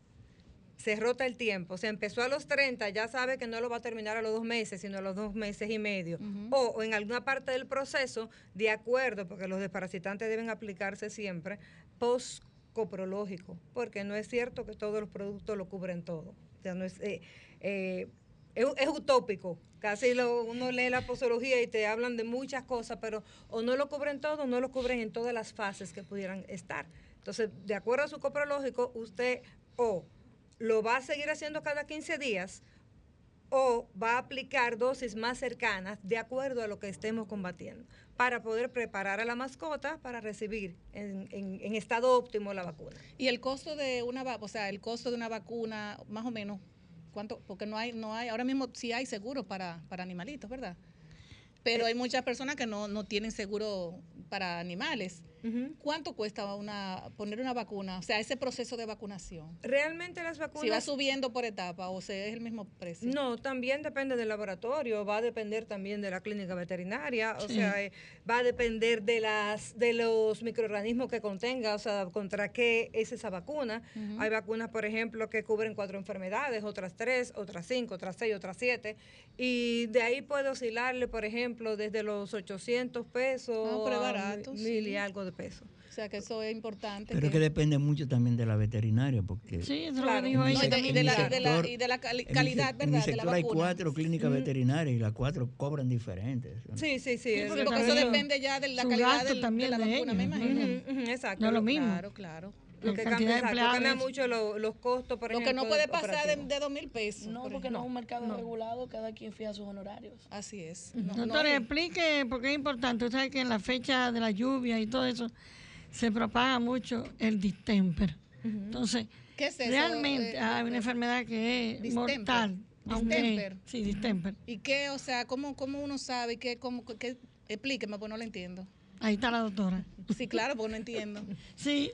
Se rota el tiempo. Se empezó a los 30, ya sabe que no lo va a terminar a los dos meses, sino a los dos meses y medio. o, o en alguna parte del proceso, de acuerdo, porque los desparasitantes deben aplicarse siempre, post-coprológico, porque no es cierto que todos los productos lo cubren todo. O sea, no es, eh, eh, es, es utópico. Casi lo, uno lee la posología y te hablan de muchas cosas, pero o no lo cubren todo o no lo cubren en todas las fases que pudieran estar. Entonces, de acuerdo a su coprológico, usted o lo va a seguir haciendo cada 15 días o va a aplicar dosis más cercanas de acuerdo a lo que estemos combatiendo para poder preparar a la mascota para recibir en, en- en estado óptimo la vacuna. Y el costo de una, o sea, el costo de una vacuna, más o menos, ¿cuánto? Porque no hay, no hay, ahora mismo sí hay seguro para, para animalitos, ¿verdad? Pero hay muchas personas que no, no tienen seguro para animales. ¿Cuánto cuesta una poner una vacuna? O sea, ese proceso de vacunación. Realmente las vacunas... Si va subiendo por etapa o sea, es el mismo precio. No, también depende del laboratorio, va a depender también de la clínica veterinaria, o Sí. sea, eh, va a depender de las de los microorganismos que contenga, o sea, contra qué es esa vacuna. Hay vacunas, por ejemplo, que cubren cuatro enfermedades, otras tres, otras cinco, otras seis, otras siete, y de ahí puede oscilarle, por ejemplo, desde los 800 pesos Ah, pero a barato, mil sí. y algo de pesos. O sea, que eso es importante. Pero es que depende mucho también de la veterinaria, porque Sí, eso Claro. lo dijo mi No, y, de, y de la, sector- y de la- y de la cali- en mi calidad, se- en mi ¿verdad? De la hay vacuna. cuatro clínicas Mm. veterinarias y las cuatro cobran diferentes. Sí, sí, sí. Porque, verdad. eso depende ya de la calidad del- también de la de vacuna, me ellos. imagino. Ujú, ujú, exacto. No lo mismo. Claro, claro. Lo que cambia, mucho lo- los costos, por Lo ejemplo. que no puede de- pasar de, dos mil pesos. No, por porque no es un mercado No. regulado, cada quien fija sus honorarios. Así es. No, no Doctor, hay- explique por qué es importante. Usted sabe que en la fecha de la lluvia y todo eso se propaga mucho el distemper. Entonces, ¿Qué es eso? realmente Eh, hay una enfermedad que es distemper. mortal. aunque- Distemper. Sí, distemper. ¿Y qué? O sea, ¿cómo, cómo uno sabe? ¿Qué, cómo, qué, explíqueme, pues no lo entiendo. Ahí está la doctora. Sí, claro, porque no entiendo. Sí,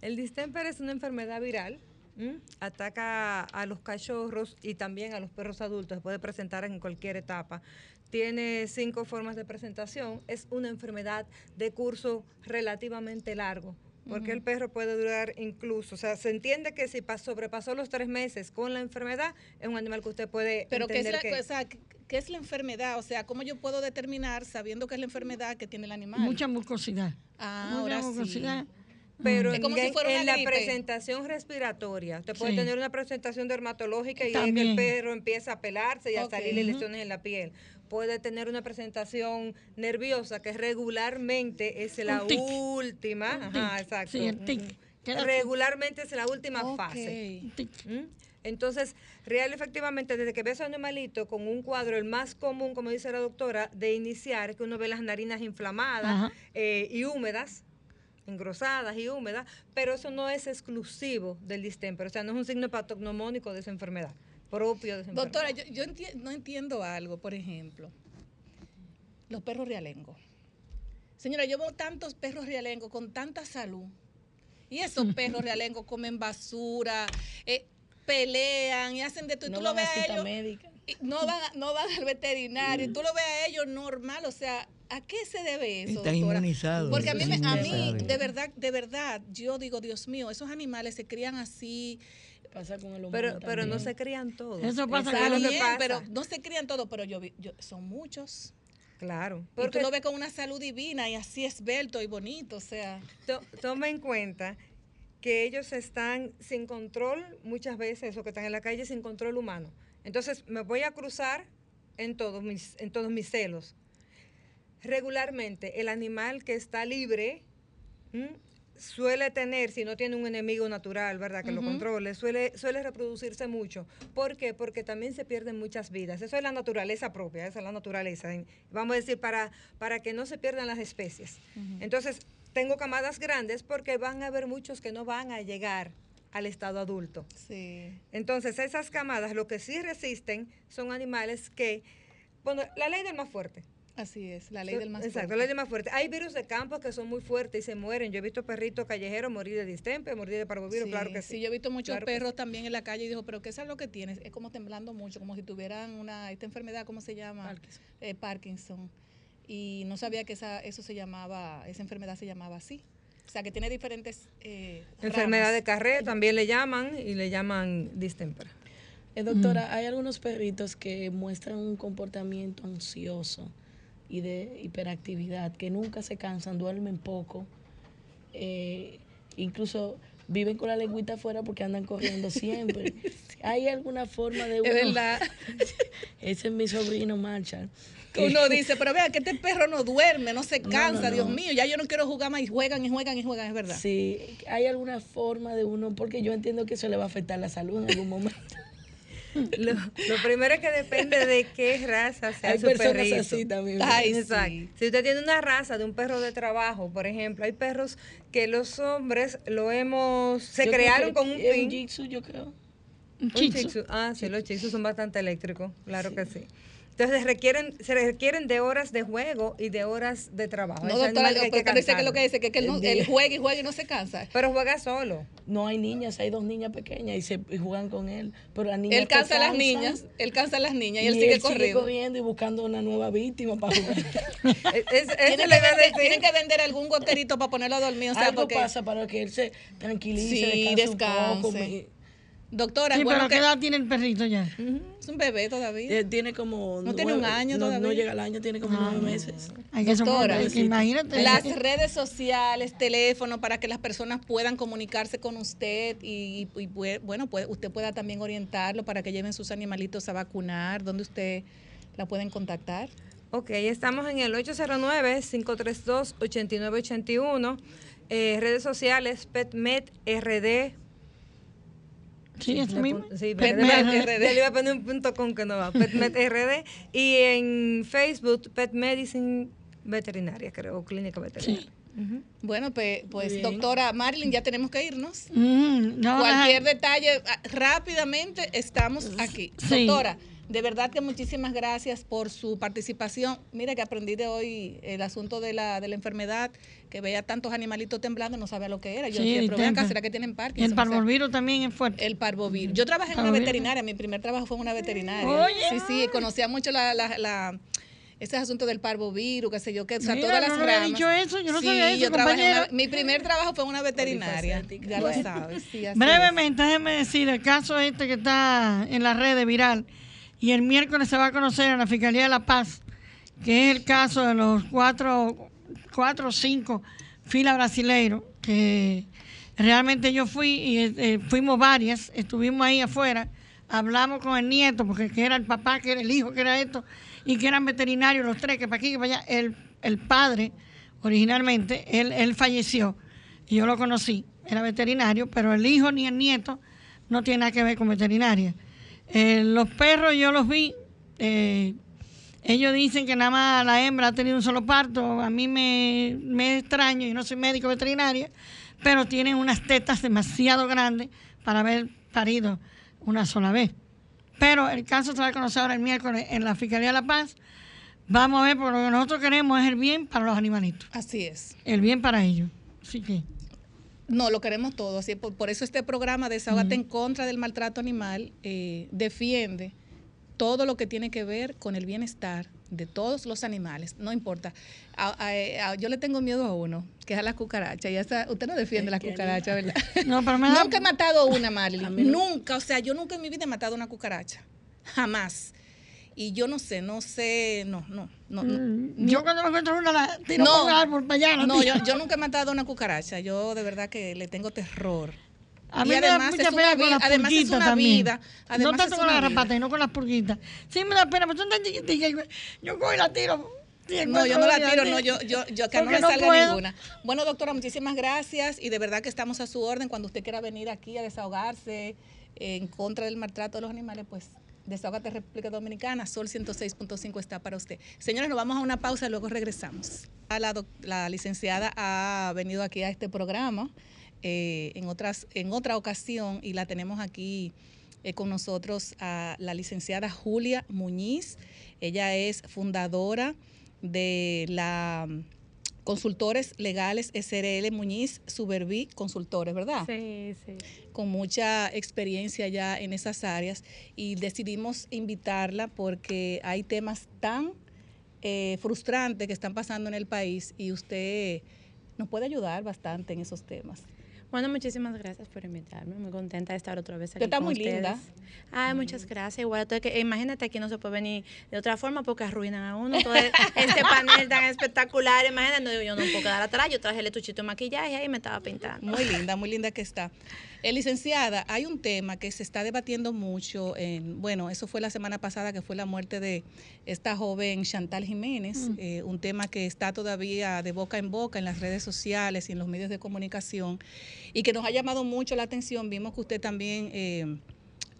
El distemper es una enfermedad viral. ¿m? Ataca a los cachorros y también a los perros adultos. Se puede presentar en cualquier etapa. Tiene cinco formas de presentación. Es una enfermedad de curso relativamente largo. Porque el perro puede durar incluso, o sea, se entiende que si pas- sobrepasó los tres meses con la enfermedad, es un animal que usted puede Pero ¿qué es, la, que... o sea, ¿qué- es la enfermedad? O sea, ¿cómo yo puedo determinar, sabiendo que es la enfermedad que tiene el animal? mucha mucosidad. Ah, mucha ahora sí. Pero Es en, como si en- fuera una en la presentación respiratoria, usted puede Sí. tener una presentación dermatológica y es que También. el perro empieza a pelarse y a Ok. salirle lesiones en la piel. Puede tener una presentación nerviosa que regularmente es la última. Ajá, exacto. Sí, el tic. Regularmente es la última Ok. fase. Tic. ¿Mm? Entonces, real efectivamente, desde que ves a un animalito con un cuadro, el más común, como dice la doctora, de iniciar, es que uno ve las narinas inflamadas eh, y húmedas, engrosadas y húmedas, pero eso no es exclusivo del distemper, o sea, no es un signo patognomónico de esa enfermedad, propio de esa Doctora, enfermedad. yo, yo enti- no entiendo algo, por ejemplo. Los perros realengos. Señora, yo veo tantos perros realengos con tanta salud. Y esos perros realengos comen basura, eh, pelean y hacen de todo. Y No tú lo ves a ellos. médica. y no van, a- no van al veterinario. y tú lo ves a ellos normal. O sea, ¿a qué se debe eso? Están doctora? inmunizados, Porque a mí, me- a mí de verdad, de verdad, yo digo, Dios mío, esos animales se crían así. Pasa con el humano Pero, pero no se crían todos. Eso pasa con lo que Bien, pasa. pero no se crían todos, pero yo, vi- yo son muchos. Claro. Y tú Porque lo ves con una salud divina y así esbelto y bonito, o sea. to- toma en cuenta que ellos están sin control muchas veces, o que están en la calle sin control humano. Entonces me voy a cruzar en todos mis, en todos mis celos. Regularmente el animal que está libre ¿m? suele tener, si no tiene un enemigo natural, ¿verdad? Que lo controle, suele, suele reproducirse mucho. ¿Por qué? Porque también se pierden muchas vidas. Eso es la naturaleza propia, esa es la naturaleza. Vamos a decir, para, para que no se pierdan las especies. Entonces, tengo camadas grandes porque van a haber muchos que no van a llegar al estado adulto. Sí. Entonces, esas camadas, lo que sí resisten son animales que, bueno, la ley del más fuerte. Así es, la ley del más Exacto, fuerte. la ley del más fuerte. Hay virus de campo que son muy fuertes y se mueren. Yo he visto perritos callejeros morir de distempe, morir de parvovirus, Sí, claro que sí. sí, yo he visto muchos Claro perros sí. también en la calle y dijo, pero ¿qué es lo que tienes? Es como temblando mucho, como si tuvieran una, esta enfermedad, ¿cómo se llama? Parkinson. Eh, Parkinson. Y no sabía que esa, eso se llamaba, esa enfermedad se llamaba así. O sea, que tiene diferentes eh, Enfermedad de. Carré también le llaman y le llaman distempera. Eh, Mm. doctora, hay algunos perritos que muestran un comportamiento ansioso y de hiperactividad, que nunca se cansan, duermen poco, eh, incluso viven con la lengüita afuera porque andan corriendo siempre. ¿Hay alguna forma de uno? Es verdad. Ese es mi sobrino Marshall. Que uno dice, pero vea que este perro no duerme, no se No, cansa, no, Dios mío, ya yo no quiero jugar más y juegan y juegan y juegan, es verdad. Sí, hay alguna forma de uno, porque yo entiendo que eso le va a afectar la salud en algún momento. Lo, lo primero es que depende de qué raza sea Hay su personas perrito. así también. Ay, Exacto. sí. Si usted tiene una raza de un perro de trabajo, por ejemplo, hay perros que los hombres lo hemos, se Yo crearon con un fin. Un jitsu, yo creo. Un. Tzu. Ah, sí, los Shih Tzu son bastante eléctricos, claro que sí. Entonces requieren, se requieren de horas de juego y de horas de trabajo. No, doctora, que dice que lo que dice, que, que él, no- él juega y juega y no se cansa. Pero juega solo. No hay niñas, hay dos niñas pequeñas y se y juegan con él. Pero las niñas Él cansa a las niñas, él cansa a las niñas y, él y sigue él corriendo. corriendo y buscando una nueva víctima para jugar. Es- es- Tienen que, vender, tienen que vender algún goterito para ponerlo a dormir. O sea, Algo porque, pasa para que él se tranquilice, Sí, descanse, un poco. descanse. Doctora, Sí, bueno pero ¿qué edad tiene el perrito ya? Es un bebé todavía. Eh, Tiene como. No tiene un año no, todavía. No llega al año, tiene como nueve meses. Hay que Doctora, que imagínate. Las redes sociales, teléfono, para que las personas puedan comunicarse con usted y, bueno, puede, usted pueda también orientarlo para que lleven sus animalitos a vacunar, donde usted la pueden contactar. Ok, estamos en el 809-532-8981. Eh, redes sociales, PetMedRD. Sí, eso mismo. Sí, PetMed PetMed RD. Ya le iba a poner un punto con que no va. PetMedRD. y en Facebook, Pet Medicine Veterinaria, creo, o Clínica Veterinaria. Ujú. Bueno, pues, pues doctora Marilyn, ya tenemos que irnos. Mm, no, Cualquier deja- detalle, ah, rápidamente estamos aquí. Sí. Doctora, de verdad que muchísimas gracias por su participación. Mira que aprendí de hoy el asunto de la, de la enfermedad, que veía tantos animalitos temblando, no sabía lo que era. Yo Sí, acá. ¿será que tienen Parkinson? el O sea, parvovirus también es fuerte. el parvovirus. Yo trabajé en una veterinaria, mi primer trabajo fue en una veterinaria. Oye. sí, sí, conocía mucho la, la, la- ese asunto del parvovirus, qué sé yo, que o sea, Mira, todas las no ramas. dicho eso, yo no sí, sabía eso, yo trabajé en una- compañera. mi primer trabajo fue en una veterinaria, ya lo sabes. sí, así es. Brevemente, déjeme decir el caso este que está en las redes viral y el miércoles se va a conocer en la Fiscalía de La Paz, que es el caso de los cuatro, cuatro o cinco filas brasileiros, que realmente yo fui y eh, fuimos varias, estuvimos ahí afuera, hablamos con el nieto, porque que era el papá, que era el hijo, que era esto, y que eran veterinarios los tres, que para aquí, que para allá, el, el padre, originalmente, él, él falleció, y yo lo conocí, era veterinario, pero el hijo ni el nieto no tiene nada que ver con veterinaria. Eh, los perros yo los vi, eh, ellos dicen que nada más la hembra ha tenido un solo parto, a mí me, me extraño, yo no soy médico veterinaria, pero tienen unas tetas demasiado grandes para haber parido una sola vez. Pero el caso se va a conocer ahora el miércoles en la Fiscalía de La Paz. Vamos a ver, porque lo que nosotros queremos es el bien para los animalitos, Así es. el bien para ellos. Así que, No, lo queremos todos. Así, por, por eso este programa Desahogate en contra del maltrato animal eh, defiende todo lo que tiene que ver con el bienestar de todos los animales, no importa. A- a- a- yo le tengo miedo a uno, que es a la cucaracha. Ya está, usted no defiende la cucaracha, ¿verdad? no, pero me da, Nunca he matado una, Marilyn. Nunca, o sea, yo nunca en mi vida he matado una cucaracha. Jamás. Y yo no sé, no sé, no, no, no. Mm, yo cuando me encuentro una la tiro no, un árbol para allá. No, yo, yo, nunca he matado a una cucaracha. Yo de verdad que le tengo terror. A mí y me además da mucha pena con las además es una también. vida. no tanto con las rapatas y no con las purguitas. Sí me da pena, pero son tan chiquititas. Yo cojo y la tiro. No, yo no la tiro, no, yo, yo, yo que no me salga ninguna. Bueno, doctora, muchísimas gracias y de verdad que estamos a su orden cuando usted quiera venir aquí a desahogarse en contra del maltrato de los animales, pues Desahogate República Dominicana, Sol 106.5 está para usted. Señores, nos vamos a una pausa y luego regresamos. La, la licenciada ha venido aquí a este programa eh, en, otras, en otra ocasión y la tenemos aquí eh, con nosotros a la licenciada Julia Muñiz. Ella es fundadora de la Consultores Legales SRL Muñiz Superví Consultores, ¿verdad? Sí, sí. Con mucha experiencia ya en esas áreas y decidimos invitarla porque hay temas tan eh, frustrantes que están pasando en el país y usted nos puede ayudar bastante en esos temas. Bueno, muchísimas gracias por invitarme. Muy contenta de estar otra vez aquí. Está muy linda. Ay, muchas gracias. Igual, que, imagínate aquí no se puede venir de otra forma porque arruinan a uno. Todo este panel tan espectacular. Imagínate, no, yo no puedo quedar atrás. Yo traje el estuchito de maquillaje y me estaba pintando. Muy linda, muy linda que está. Eh, licenciada, hay un tema que se está debatiendo mucho. En, bueno, eso fue la semana pasada que fue la muerte de esta joven Chantal Jiménez. Mm. Eh, un tema que está todavía de boca en boca en las redes sociales y en los medios de comunicación y que nos ha llamado mucho la atención. Vimos que usted también eh,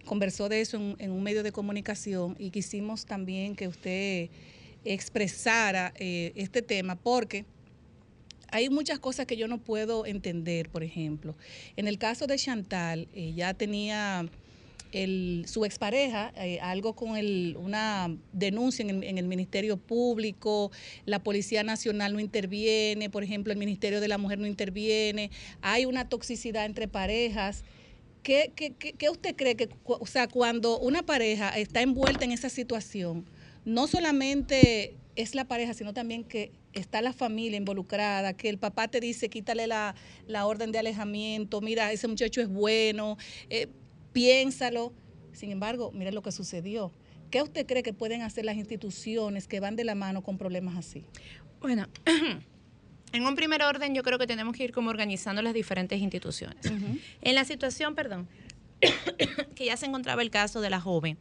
conversó de eso en, un medio de comunicación y quisimos también que usted expresara este tema porque hay muchas cosas que yo no puedo entender, por ejemplo. En el caso de Chantal, ella tenía el, su expareja, eh, algo con el, una denuncia en el, Ministerio Público, la Policía Nacional no interviene, por ejemplo, el Ministerio de la Mujer no interviene, hay una toxicidad entre parejas. ¿Qué, qué, qué usted cree que, o sea, cuando una pareja está envuelta en esa situación, no solamente es la pareja, sino también que está la familia involucrada, que el papá te dice quítale la, orden de alejamiento, mira, ese muchacho es bueno, eh, piénsalo. Sin embargo, mira lo que sucedió. ¿Qué usted cree que pueden hacer las instituciones que van de la mano con problemas así? Bueno, en un primer orden yo creo que tenemos que ir como organizando las diferentes instituciones. En la situación, perdón, que ya se encontraba el caso de la joven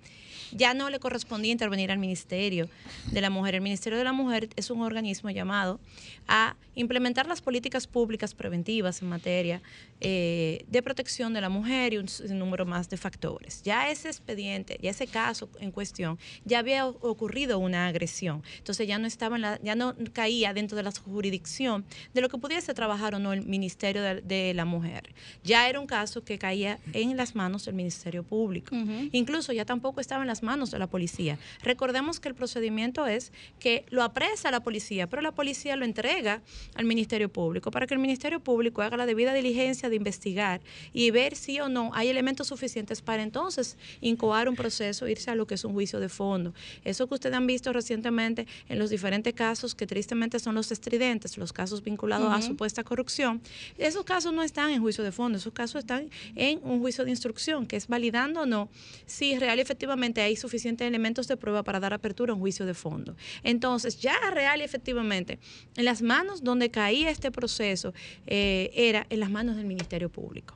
ya no le correspondía intervenir al Ministerio de la Mujer. El Ministerio de la Mujer es un organismo llamado a implementar las políticas públicas preventivas en materia eh, de protección de la mujer y un, número más de factores. Ya ese expediente, ya ese caso en cuestión, ya había ocurrido una agresión. Entonces ya no estaba en la, ya no caía dentro de la jurisdicción de lo que pudiese trabajar o no el Ministerio de, la Mujer. Ya era un caso que caía en las manos del Ministerio Público. Incluso ya tampoco estaba en las manos de la policía. Recordemos que el procedimiento es que lo apresa la policía, pero la policía lo entrega al Ministerio Público para que el Ministerio Público haga la debida diligencia de investigar y ver si o no hay elementos suficientes para entonces incoar un proceso, irse a lo que es un juicio de fondo. Eso que ustedes han visto recientemente en los diferentes casos que tristemente son los estridentes, los casos vinculados a supuesta corrupción, esos casos no están en juicio de fondo, esos casos están en un juicio de instrucción, que es validando o no si real efectivamente hay suficientes elementos de prueba para dar apertura a un juicio de fondo. Entonces, ya real y efectivamente, en las manos donde caía este proceso eh, era en las manos del Ministerio Público.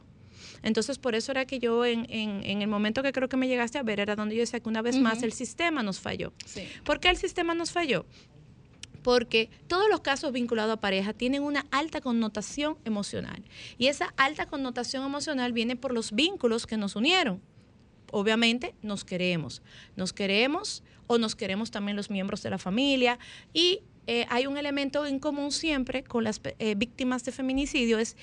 Entonces, por eso era que yo en, en, el momento que creo que me llegaste a ver, era donde yo decía que una vez más el sistema nos falló. ¿Por qué el sistema nos falló? Porque todos los casos vinculados a pareja tienen una alta connotación emocional. Y esa alta connotación emocional viene por los vínculos que nos unieron. Obviamente nos queremos. Nos queremos o nos queremos también los miembros de la familia. Y eh, hay un elemento en común siempre con las eh, víctimas de feminicidio, es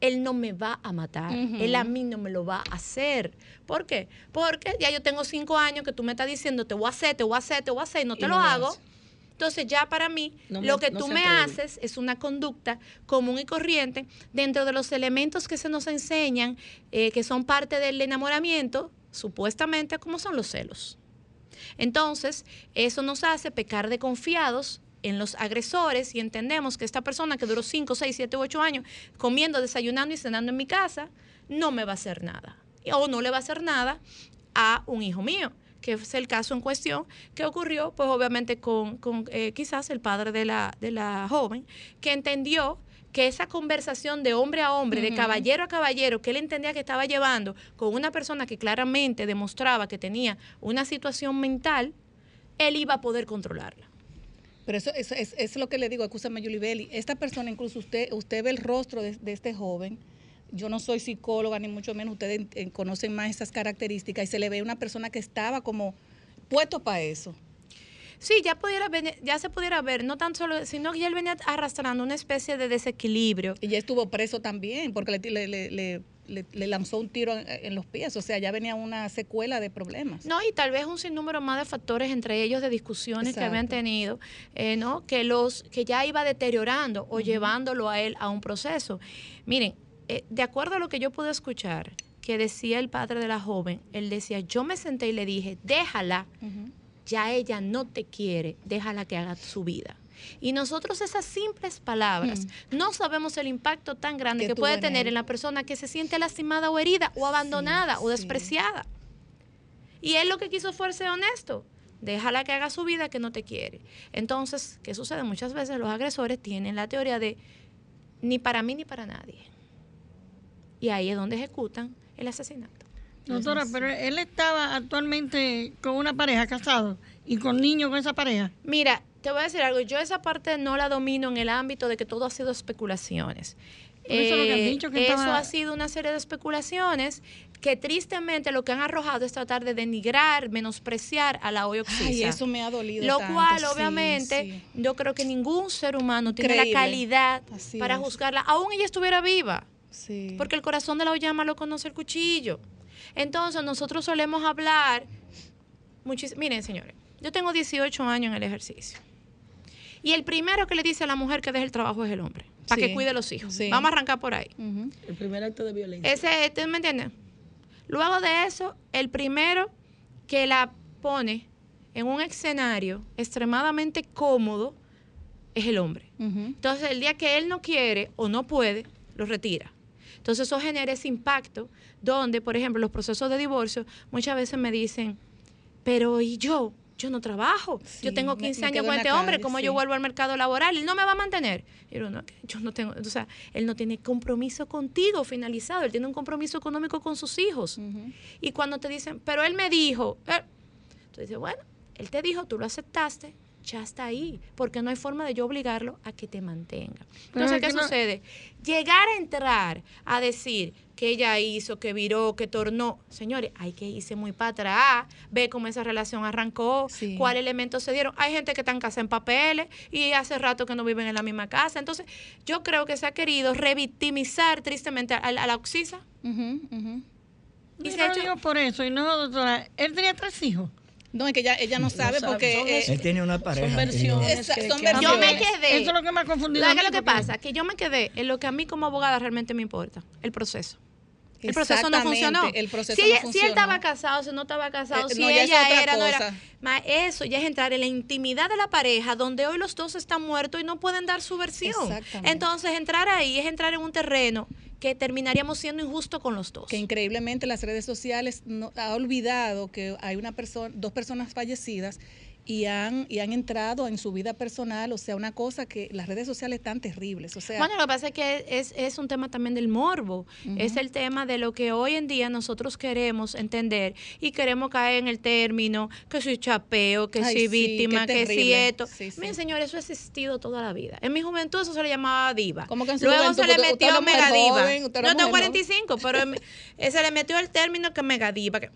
él no me va a matar, él a mí no me lo va a hacer. ¿Por qué? Porque ya yo tengo cinco años que tú me estás diciendo, te voy a hacer, te voy a hacer, te voy a hacer, y no te lo hago. Entonces ya para mí lo que tú me haces es una conducta común y corriente dentro de los elementos que se nos enseñan, eh, que son parte del enamoramiento, supuestamente como son los celos. Entonces, eso nos hace pecar de confiados en los agresores y entendemos que esta persona que duró 5, 6, 7, 8 años comiendo, desayunando y cenando en mi casa, no me va a hacer nada. O no le va a hacer nada a un hijo mío. que es el caso en cuestión, que ocurrió, pues obviamente con, con eh, quizás el padre de la, de la joven, que entendió que esa conversación de hombre a hombre, de caballero a caballero, que él entendía que estaba llevando con una persona que claramente demostraba que tenía una situación mental, él iba a poder controlarla. Pero eso, eso es, es lo que le digo, escúchame, Julie Belli. Esta persona, incluso usted, usted ve el rostro de, de este joven. Yo no soy psicóloga, ni mucho menos. Ustedes eh, conocen más esas características y se le ve una persona que estaba como puesto para eso. Sí, ya pudiera ya se pudiera ver, no tan solo, sino que ya él venía arrastrando una especie de desequilibrio. Y ya estuvo preso también, porque le, le- le- le- le- le lanzó un tiro en, en los pies. O sea, ya venía una secuela de problemas. No, y tal vez un sinnúmero más de factores entre ellos de discusiones que habían tenido, eh, ¿no? Que los que ya iba deteriorando o llevándolo a él a un proceso. Miren, eh, de acuerdo a lo que yo pude escuchar, que decía el padre de la joven, él decía, yo me senté y le dije, déjala, ya ella no te quiere, déjala que haga su vida. Y nosotros esas simples palabras no sabemos el impacto tan grande Que puede en tener él. en la persona que se siente lastimada o herida o abandonada o sí. despreciada. Y él lo que quiso fue ser honesto. Déjala que haga su vida que no te quiere. Entonces, ¿qué sucede? Muchas veces los agresores tienen la teoría de ni para mí ni para nadie. Y ahí es donde ejecutan el asesinato. Doctora, pero él estaba actualmente con una pareja casado y con niños con esa pareja. Mira, te voy a decir algo. Yo esa parte no la domino en el ámbito de que todo ha sido especulaciones. Eso es lo que han Eh, dicho, que eso estaba- ha sido una serie de especulaciones que tristemente lo que han arrojado es tratar de denigrar, menospreciar a la hoy Oxisa. Ay, eso me ha dolido Lo tanto, cual, obviamente, sí. yo creo que ningún ser humano tiene Creíble. la calidad Así para es. juzgarla, aún ella estuviera viva. Sí. Porque el corazón de la llama lo conoce el cuchillo. Entonces, nosotros solemos hablar. muchis- Miren, señores, yo tengo 18 años en el ejercicio. Y el primero que le dice a la mujer que deje el trabajo es el hombre, para Sí, que cuide a los hijos. sí. Vamos a arrancar por ahí. El primer acto de violencia. Ese, ¿tú me entiendes? Luego de eso, el primero que la pone en un escenario extremadamente cómodo es el hombre. Entonces, el día que él no quiere o no puede, lo retira. Entonces, eso genera ese impacto donde, por ejemplo, los procesos de divorcio muchas veces me dicen, pero ¿y yo? Yo no trabajo. yo tengo me- 15 me años con este hombre, ¿cómo sí. yo vuelvo al mercado laboral? Él no me va a mantener. Y yo, no, yo no tengo, o sea, él no tiene compromiso contigo finalizado, él tiene un compromiso económico con sus hijos. Y cuando te dicen, pero él me dijo, eh", tú dices, bueno, él te dijo, tú lo aceptaste, ya está ahí, porque no hay forma de yo obligarlo a que te mantenga. Entonces, es ¿qué no- sucede? Llegar a entrar a decir que ella hizo, que viró, que tornó, señores, hay que irse muy para atrás, ver cómo esa relación arrancó, Sí. cuáles elementos se dieron. Hay gente que está en casa en papeles y hace rato que no viven en la misma casa. Entonces, yo creo que se ha querido revictimizar tristemente a, a la Oxisa. Y Y se ha no hecho- digo por eso, y no, doctora, él tenía tres hijos. No, es que ella, ella no sabe sabe, porque... son eh. Él tenía una pareja. versiones Esa- que- son versiones. Yo me quedé. Eso es lo que me ha confundido. ¿Sabes lo que pasa? Que yo me quedé en lo que a mí como abogada realmente me importa, el proceso. El proceso no funcionó. el proceso si, no ella- si él funcionó. estaba casado, si no estaba casado, Eh, si no, ya es ella era, no era. eso ya es entrar en la intimidad de la pareja, donde hoy los dos están muertos y no pueden dar su versión. Entonces, entrar ahí es entrar en un terreno que terminaríamos siendo injusto con los dos. que increíblemente las redes sociales no, ha olvidado que hay una persona, dos personas fallecidas y han, y han entrado en su vida personal, o sea, una cosa que las redes sociales están terribles, o sea, Bueno, lo que pasa es que es, es un tema también del morbo. Es el tema de lo que hoy en día nosotros queremos entender y queremos caer en el término que soy chapeo, que Ay, soy sí, víctima, que si terrible. esto. Sí, sí. Miren, señor, eso ha existido toda la vida. En mi juventud eso se le llamaba diva. ¿Cómo que en su Luego juventud? se le metió mega diva. joven, es tengo mujer 45, pero eh, se le metió el término que mega diva. que-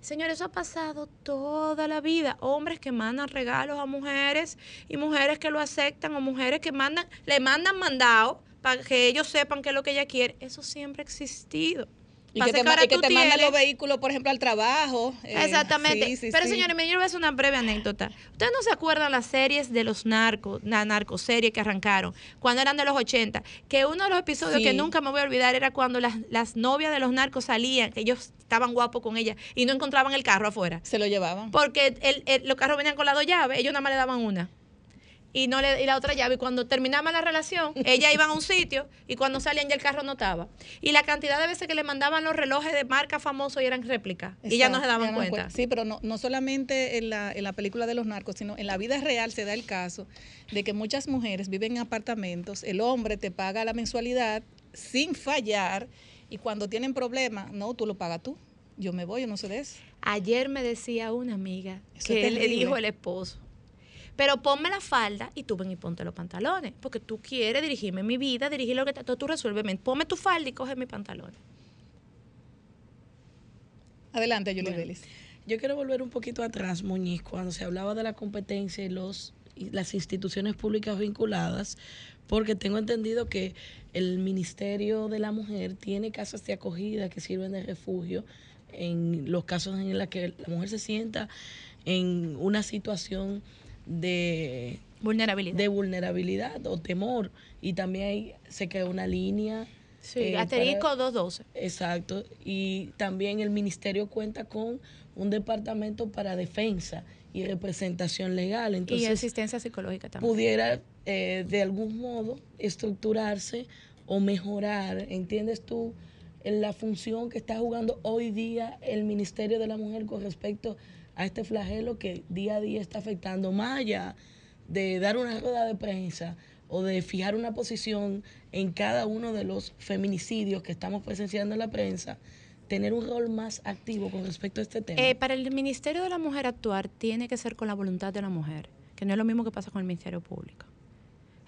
Señor, eso ha pasado toda la vida. Hombres que mandan regalos a mujeres y mujeres que lo aceptan o mujeres que mandan, le mandan mandado para que ellos sepan qué es lo que ella quiere. Eso siempre ha existido. Y que te, y que te mandan los vehículos, por ejemplo, al trabajo. eh, Exactamente. sí, sí, Pero sí. señores, voy a hacer una breve anécdota. ¿Ustedes no se acuerdan las series de los narcos, la narcoserie que arrancaron cuando eran de los 80? Que uno de los episodios que nunca me voy a olvidar era cuando las, las novias de los narcos salían, que ellos estaban guapos con ella y no encontraban el carro afuera. se lo llevaban. Porque el- el- los carros venían con las dos llaves, ellos nada más le daban una. Y no le y la otra llave. Y cuando terminaba la relación, ella iba a un sitio y cuando salían ya el carro no estaba. Y la cantidad de veces que le mandaban los relojes de marca famoso y eran réplicas. Y ya no se daban cuenta. Sí, pero no, no solamente en la, en la película de los narcos, sino en la vida real se da el caso de que muchas mujeres viven en apartamentos, el hombre te paga la mensualidad sin fallar y cuando tienen problemas, no, tú lo pagas tú. Yo me voy, yo no sé de eso. Ayer me decía una amiga Eso que le dijo el esposo. Pero ponme la falda y tú ven y ponte los pantalones. Porque tú quieres dirigirme mi vida, dirigir lo que te, tú resuélveme. Ponme tu falda y coge mis pantalones. Adelante, Julie Bueno, Vélez. Yo quiero volver un poquito atrás, Muñiz, cuando se hablaba de la competencia y, los, y las instituciones públicas vinculadas, porque tengo entendido que el Ministerio de la Mujer tiene casas de acogida que sirven de refugio en los casos en los que la mujer se sienta en una situación de Vulnerabilidad. de vulnerabilidad o temor. Y también hay, se creó una línea. sí, eh, asterisco para- 212. Exacto. Y también el ministerio cuenta con un departamento para defensa y representación legal. y Entonces, asistencia psicológica también. pudiera eh, de algún modo estructurarse o mejorar, ¿entiendes tú? En la función que está jugando hoy día el Ministerio de la Mujer con respecto a este flagelo que día a día está afectando, más allá de dar una rueda de prensa o de fijar una posición en cada uno de los feminicidios que estamos presenciando en la prensa, tener un rol más activo con respecto a este tema. Eh, para el Ministerio de la Mujer actuar tiene que ser con la voluntad de la mujer, que no es lo mismo que pasa con el Ministerio Público.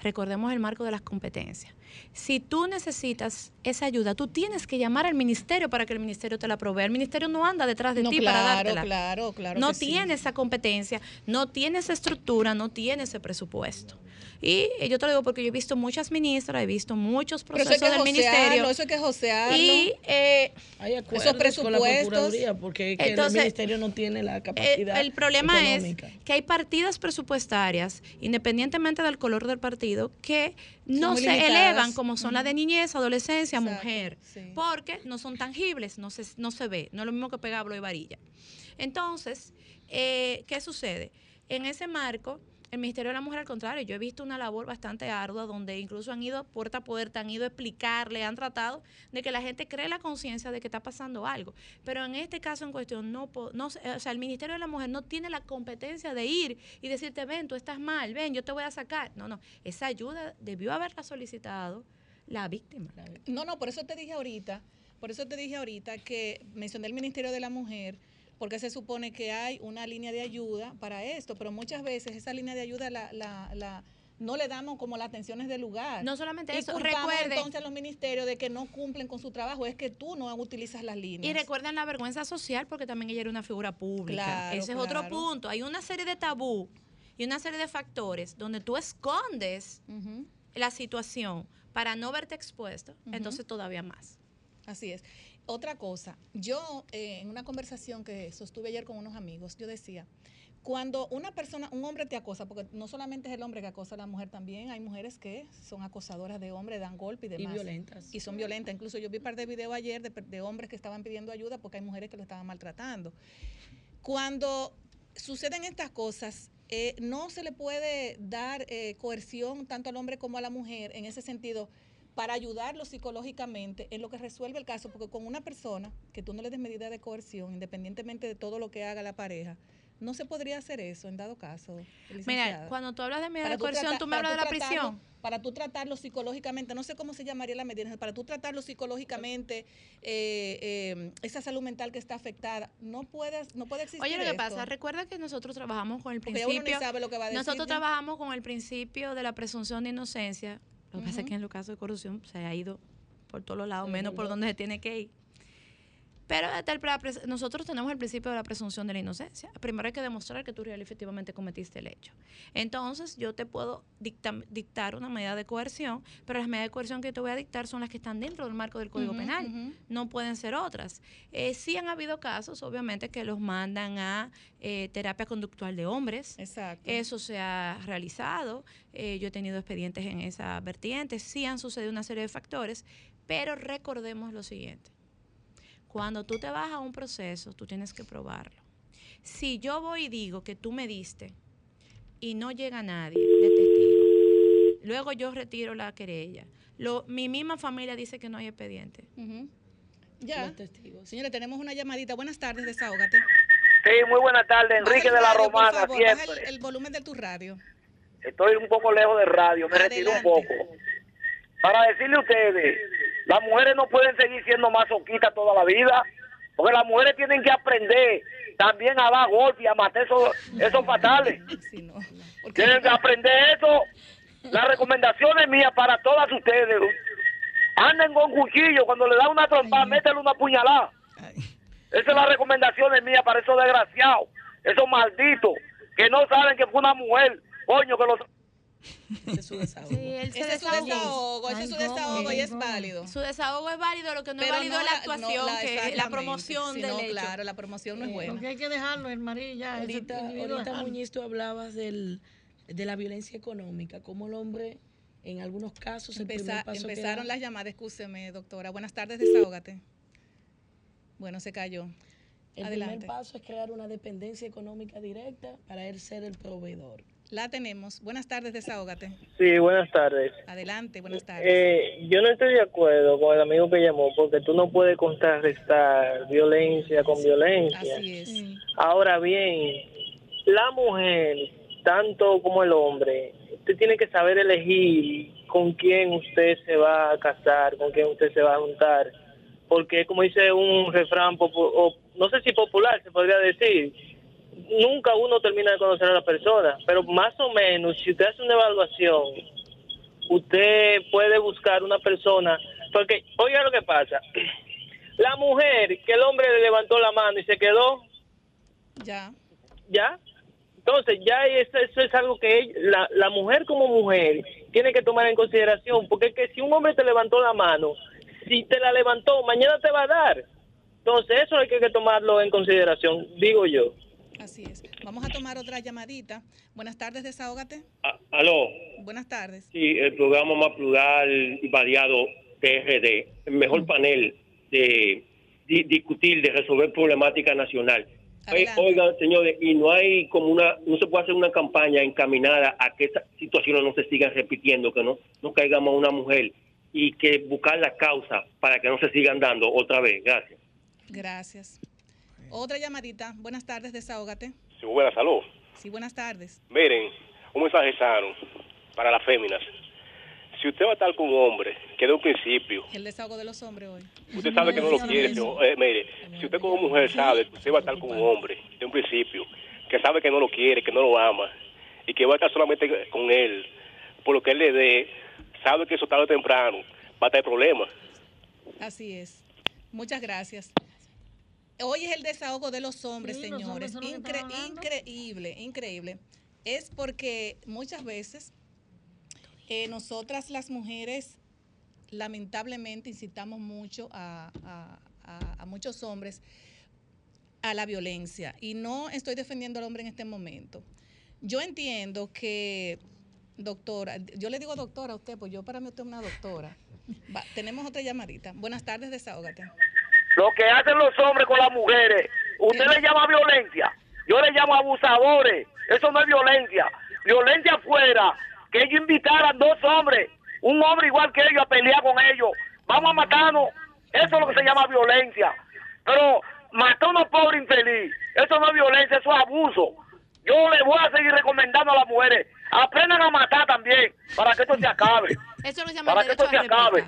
Recordemos el marco de las competencias. Si tú necesitas esa ayuda, tú tienes que llamar al ministerio para que el ministerio te la provea. El ministerio no anda detrás de No, ti para dártela. claro, claro no sí. tiene esa competencia, no tiene esa estructura, no tiene ese presupuesto. Y yo te lo digo porque yo he visto muchas ministras, he visto muchos eso procesos hay que del ministerio. eso hay que josearlo. Y eh, Hay acuerdos esos con la presupuestos- Procuraduría porque es que Entonces, el ministerio no tiene la Eh, capacidad el problema económica. es que hay partidas presupuestarias, independientemente del color del partido, que no se limitadas. elevan como son las de niñez, adolescencia, Exacto, mujer, sí. porque no son tangibles, no se, no se ve, no es lo mismo que pegablo y varilla. Entonces, eh, ¿qué sucede? En ese marco, el Ministerio de la Mujer, al contrario, yo he visto una labor bastante ardua donde incluso han ido puerta a puerta, han ido a explicarle, han tratado de que la gente cree la conciencia de que está pasando algo. Pero en este caso en cuestión, no, no, o sea, el Ministerio de la Mujer no tiene la competencia de ir y decirte, ven, tú estás mal, ven, yo te voy a sacar. No, no, esa ayuda debió haberla solicitado la víctima. No, no, por eso te dije ahorita, por eso te dije ahorita que mencioné el Ministerio de la Mujer, porque se supone que hay una línea de ayuda para esto, pero muchas veces esa línea de ayuda la, la, la- no le damos como las atenciones del lugar. No solamente y eso, culpamos recuerde- entonces a los ministerios de que no cumplen con su trabajo, es que tú no utilizas las líneas. Y recuerden la vergüenza social porque también ella era una figura pública. Claro, Ese es otro punto. Hay una serie de tabú y una serie de factores donde tú escondes la situación para no verte expuesto, entonces todavía más. Así es. Otra cosa, yo eh, en una conversación que sostuve ayer con unos amigos, yo decía, cuando una persona, un hombre te acosa, porque no solamente es el hombre que acosa a la mujer, también hay mujeres que son acosadoras de hombres, dan golpes y y demás. violentas. Y son violentas. Incluso yo vi un par de videos ayer de, de hombres que estaban pidiendo ayuda porque hay mujeres que lo estaban maltratando. Cuando suceden estas cosas, eh, no se le puede dar eh, coerción tanto al hombre como a la mujer en ese sentido para ayudarlo psicológicamente en lo que resuelve el caso, porque con una persona que tú no le des medida de coerción, independientemente de todo lo que haga la pareja, no se podría hacer eso en dado caso. Mira, cuando tú hablas de medida Para de coerción, trata- tú me hablas de la tratarlo- prisión. Para tú tratarlo psicológicamente, no sé cómo se llamaría la medida, para tú tratarlo psicológicamente, eh, eh, esa salud mental que está afectada, no puedes, no puede existir Oye, lo que esto. pasa, recuerda que nosotros trabajamos con el uno principio. sabe lo que va a decir. Nosotros trabajamos con el principio de la presunción de inocencia. Lo que pasa es que en los casos de corrupción se ha ido por todos los lados, menos por donde se tiene que ir. Pero nosotros tenemos el principio de la presunción de la inocencia. Primero hay que demostrar que tú real efectivamente cometiste el hecho. Entonces, yo te puedo dictar una medida de coerción, pero las medidas de coerción que te voy a dictar son las que están dentro del marco del Código Penal. No pueden ser otras. Eh, sí han habido casos, obviamente, que los mandan a eh, terapia conductual de hombres. Exacto. Eso se ha realizado. eh, yo he tenido expedientes en esa vertiente. Sí han sucedido una serie de factores, pero recordemos lo siguiente. Cuando tú te vas a un proceso, tú tienes que probarlo. Si yo voy y digo que tú me diste y no llega nadie de testigo. Luego yo retiro la querella. Lo, mi misma familia dice que no hay expediente. Ya. Señores, tenemos una llamadita. Buenas tardes, desahógate. Sí, muy buenas tardes, Enrique de la Radio, por Romana, favor, baja siempre. el, el volumen de tu radio. Estoy un poco lejos del radio, me retiro un poco. Para decirle a ustedes, las mujeres no pueden seguir siendo masoquistas toda la vida, porque las mujeres tienen que aprender también a dar golpes y a matar esos, esos fatales. Tienen que aprender eso. La recomendación es mía para todas ustedes. Anden con cuchillo, cuando le da una trompa, métele una puñalada. Esa es la recomendación es mía para esos desgraciados, esos malditos, que no saben que fue una mujer, coño, que los... Sí, él se Ese es su desahogo, ese es su desahogo ¿cómo? y es válido. Su desahogo es válido, lo que no Pero es válido no es la actuación, no la- que es la promoción Sí, del no, hecho. claro, la promoción no es buena. Porque hay que dejarlo, el marido ya. ese Ahorita, ahorita. Muñiz, tú hablabas del, de la violencia económica, como el hombre, en algunos casos, el Empeza- paso empezaron las llamadas, escúcheme, doctora. Buenas tardes, desahógate. Bueno, se cayó. El Adelante. primer paso es crear una dependencia económica directa para él ser el proveedor. La tenemos. Buenas tardes, desahógate. Sí, buenas tardes. Adelante, buenas tardes. Eh, yo no estoy de acuerdo con el amigo que llamó porque tú no puedes contrarrestar violencia con violencia. Así es. Ahora bien, la mujer, tanto como el hombre, usted tiene que saber elegir con quién usted se va a casar, con quién usted se va a juntar. Porque como dice un refrán, o no sé si popular se podría decir, nunca uno termina de conocer a la persona, pero más o menos, si usted hace una evaluación, usted puede buscar una persona, porque oiga lo que pasa, la mujer que el hombre le levantó la mano y se quedó, Ya. ¿ya? Entonces, ya eso, eso es algo que ella- la, la mujer como mujer tiene que tomar en consideración, porque es que si un hombre te levantó la mano, si te la levantó, mañana te va a dar. Entonces, eso hay que, que tomarlo en consideración, digo yo. Así es. Vamos a tomar otra llamadita. Buenas tardes, desahógate. Aló, Buenas tardes. sí, el programa más plural y variado TRD, el mejor panel de di- discutir, de resolver problemática nacional. Oye, Oigan, señores, y no hay como una, no se puede hacer una campaña encaminada a que estas situaciones no se sigan repitiendo, que no, no caigamos a una mujer y que buscar la causa para que no se sigan dando otra vez. Gracias. Gracias. Otra llamadita. Buenas tardes, desahógate. Sí, buena salud. Sí, buenas tardes. Miren, un mensaje sano para las féminas. Si usted va a estar con un hombre que de un principio, El desahogo de los hombres hoy. usted sabe que no lo quiere, pero, eh, mire, si usted como mujer sabe que usted va a estar con un hombre de un principio, que sabe que no lo quiere, que no lo ama, y que va a estar solamente con él, por lo que él le dé, sabe que eso tarde o temprano va a tener problemas. Así es. Muchas gracias. Hoy es el desahogo de los hombres, Sí, señores. los Incre- increíble, increíble. Es porque muchas veces eh, nosotras las mujeres lamentablemente incitamos mucho a, a- a- a muchos hombres a la violencia. Y no estoy defendiendo al hombre en este momento. Yo entiendo que, doctora, yo le digo doctora a usted, pues yo para mí usted es una doctora. Va, tenemos otra llamadita. Buenas tardes, desahógate. Lo que hacen los hombres con las mujeres, usted le llama violencia, yo le llamo abusadores, eso no es violencia. Violencia fuera que ellos invitaran dos hombres, un hombre igual que ellos a pelear con ellos, vamos a matarnos, eso es lo que se llama violencia. Pero matar a unos pobres infeliz, eso no es violencia, eso es abuso. Yo le voy a seguir recomendando a las mujeres, aprendan a matar también, para que esto se acabe. Eso lo Para que esto se acabe.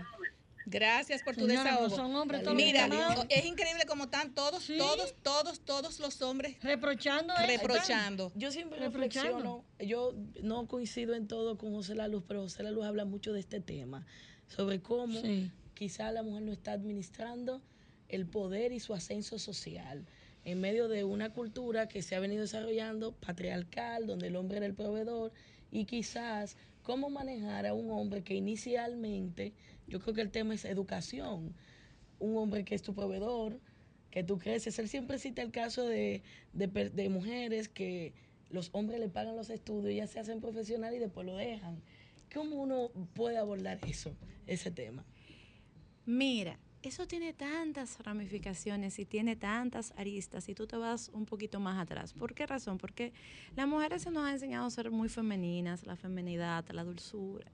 Gracias por tu Señora, desahogo. pues son hombres todos Mira, es increíble como están todos, todos, todos, todos los hombres reprochando, reprochando. Yo siempre Reprochando. reflexiono, yo no coincido en todo con José La Luz, pero José La Luz habla mucho de este tema, sobre cómo quizá la mujer no está administrando el poder y su ascenso social en medio de una cultura que se ha venido desarrollando patriarcal, donde el hombre era el proveedor, y quizás cómo manejar a un hombre que inicialmente, yo creo que el tema es educación, un hombre que es tu proveedor, que tú creces. Él siempre cita el caso de, de de mujeres que los hombres le pagan los estudios, ellas se hacen profesionales y después lo dejan. ¿Cómo uno puede abordar eso, ese tema? Mira, eso tiene tantas ramificaciones y tiene tantas aristas y tú te vas un poquito más atrás. ¿Por qué razón? Porque las mujeres se nos ha enseñado a ser muy femeninas, la femenidad, la dulzura.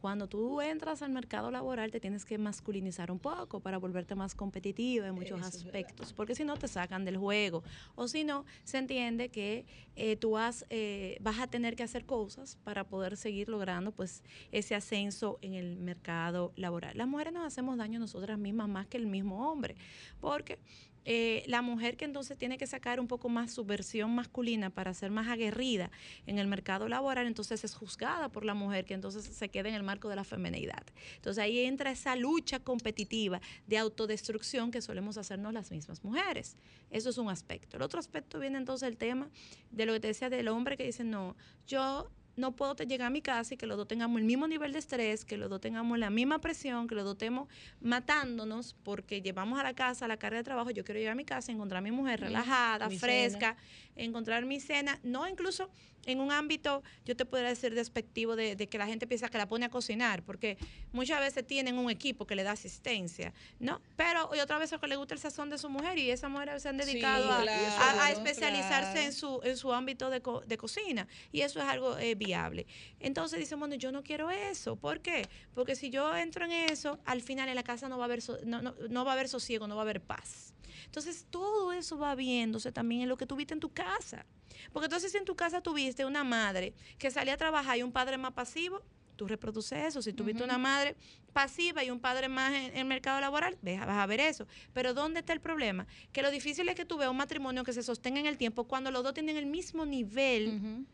Cuando tú entras al mercado laboral te tienes que masculinizar un poco para volverte más competitiva en muchos aspectos, porque si no te sacan del juego o si no se entiende que eh, tú vas, eh, vas a tener que hacer cosas para poder seguir logrando pues ese ascenso en el mercado laboral. Las mujeres nos hacemos daño nosotras mismas más que el mismo hombre, porque eh, la mujer que entonces tiene que sacar un poco más su versión masculina para ser más aguerrida en el mercado laboral, entonces es juzgada por la mujer que entonces se queda en el marco de la feminidad. Entonces ahí entra esa lucha competitiva de autodestrucción que solemos hacernos las mismas mujeres. Eso es un aspecto. El otro aspecto viene entonces el tema de lo que te decía del hombre que dice, no, yo no puedo llegar a mi casa y que los dos tengamos el mismo nivel de estrés, que los dos tengamos la misma presión, que los dos estemos matándonos porque llevamos a la casa la carga de trabajo. Yo quiero llegar a mi casa encontrar a mi mujer relajada, fresca, encontrar mi cena, no incluso en un ámbito, yo te podría decir despectivo de, que la gente piensa que la pone a cocinar, porque muchas veces tienen un equipo que le da asistencia, ¿no? Pero y otra vez que le gusta el sazón de su mujer y esa mujer se han dedicado a, especializarse en, su, en su ámbito de, de cocina y eso es algo eh, viable. Entonces dice, bueno, yo no quiero eso. ¿Por qué? Porque si yo entro en eso, al final en la casa no va a haber, no, no, no va a haber sosiego, no va a haber paz. Entonces todo eso va viéndose también en lo que tuviste en tu casa. Porque entonces si en tu casa tuviste una madre que salía a trabajar y un padre más pasivo, tú reproduces eso. Si tuviste una madre pasiva y un padre más en, el mercado laboral, vas a ver eso. Pero ¿dónde está el problema? Que lo difícil es que tú veas un matrimonio que se sostenga en el tiempo cuando los dos tienen el mismo nivel.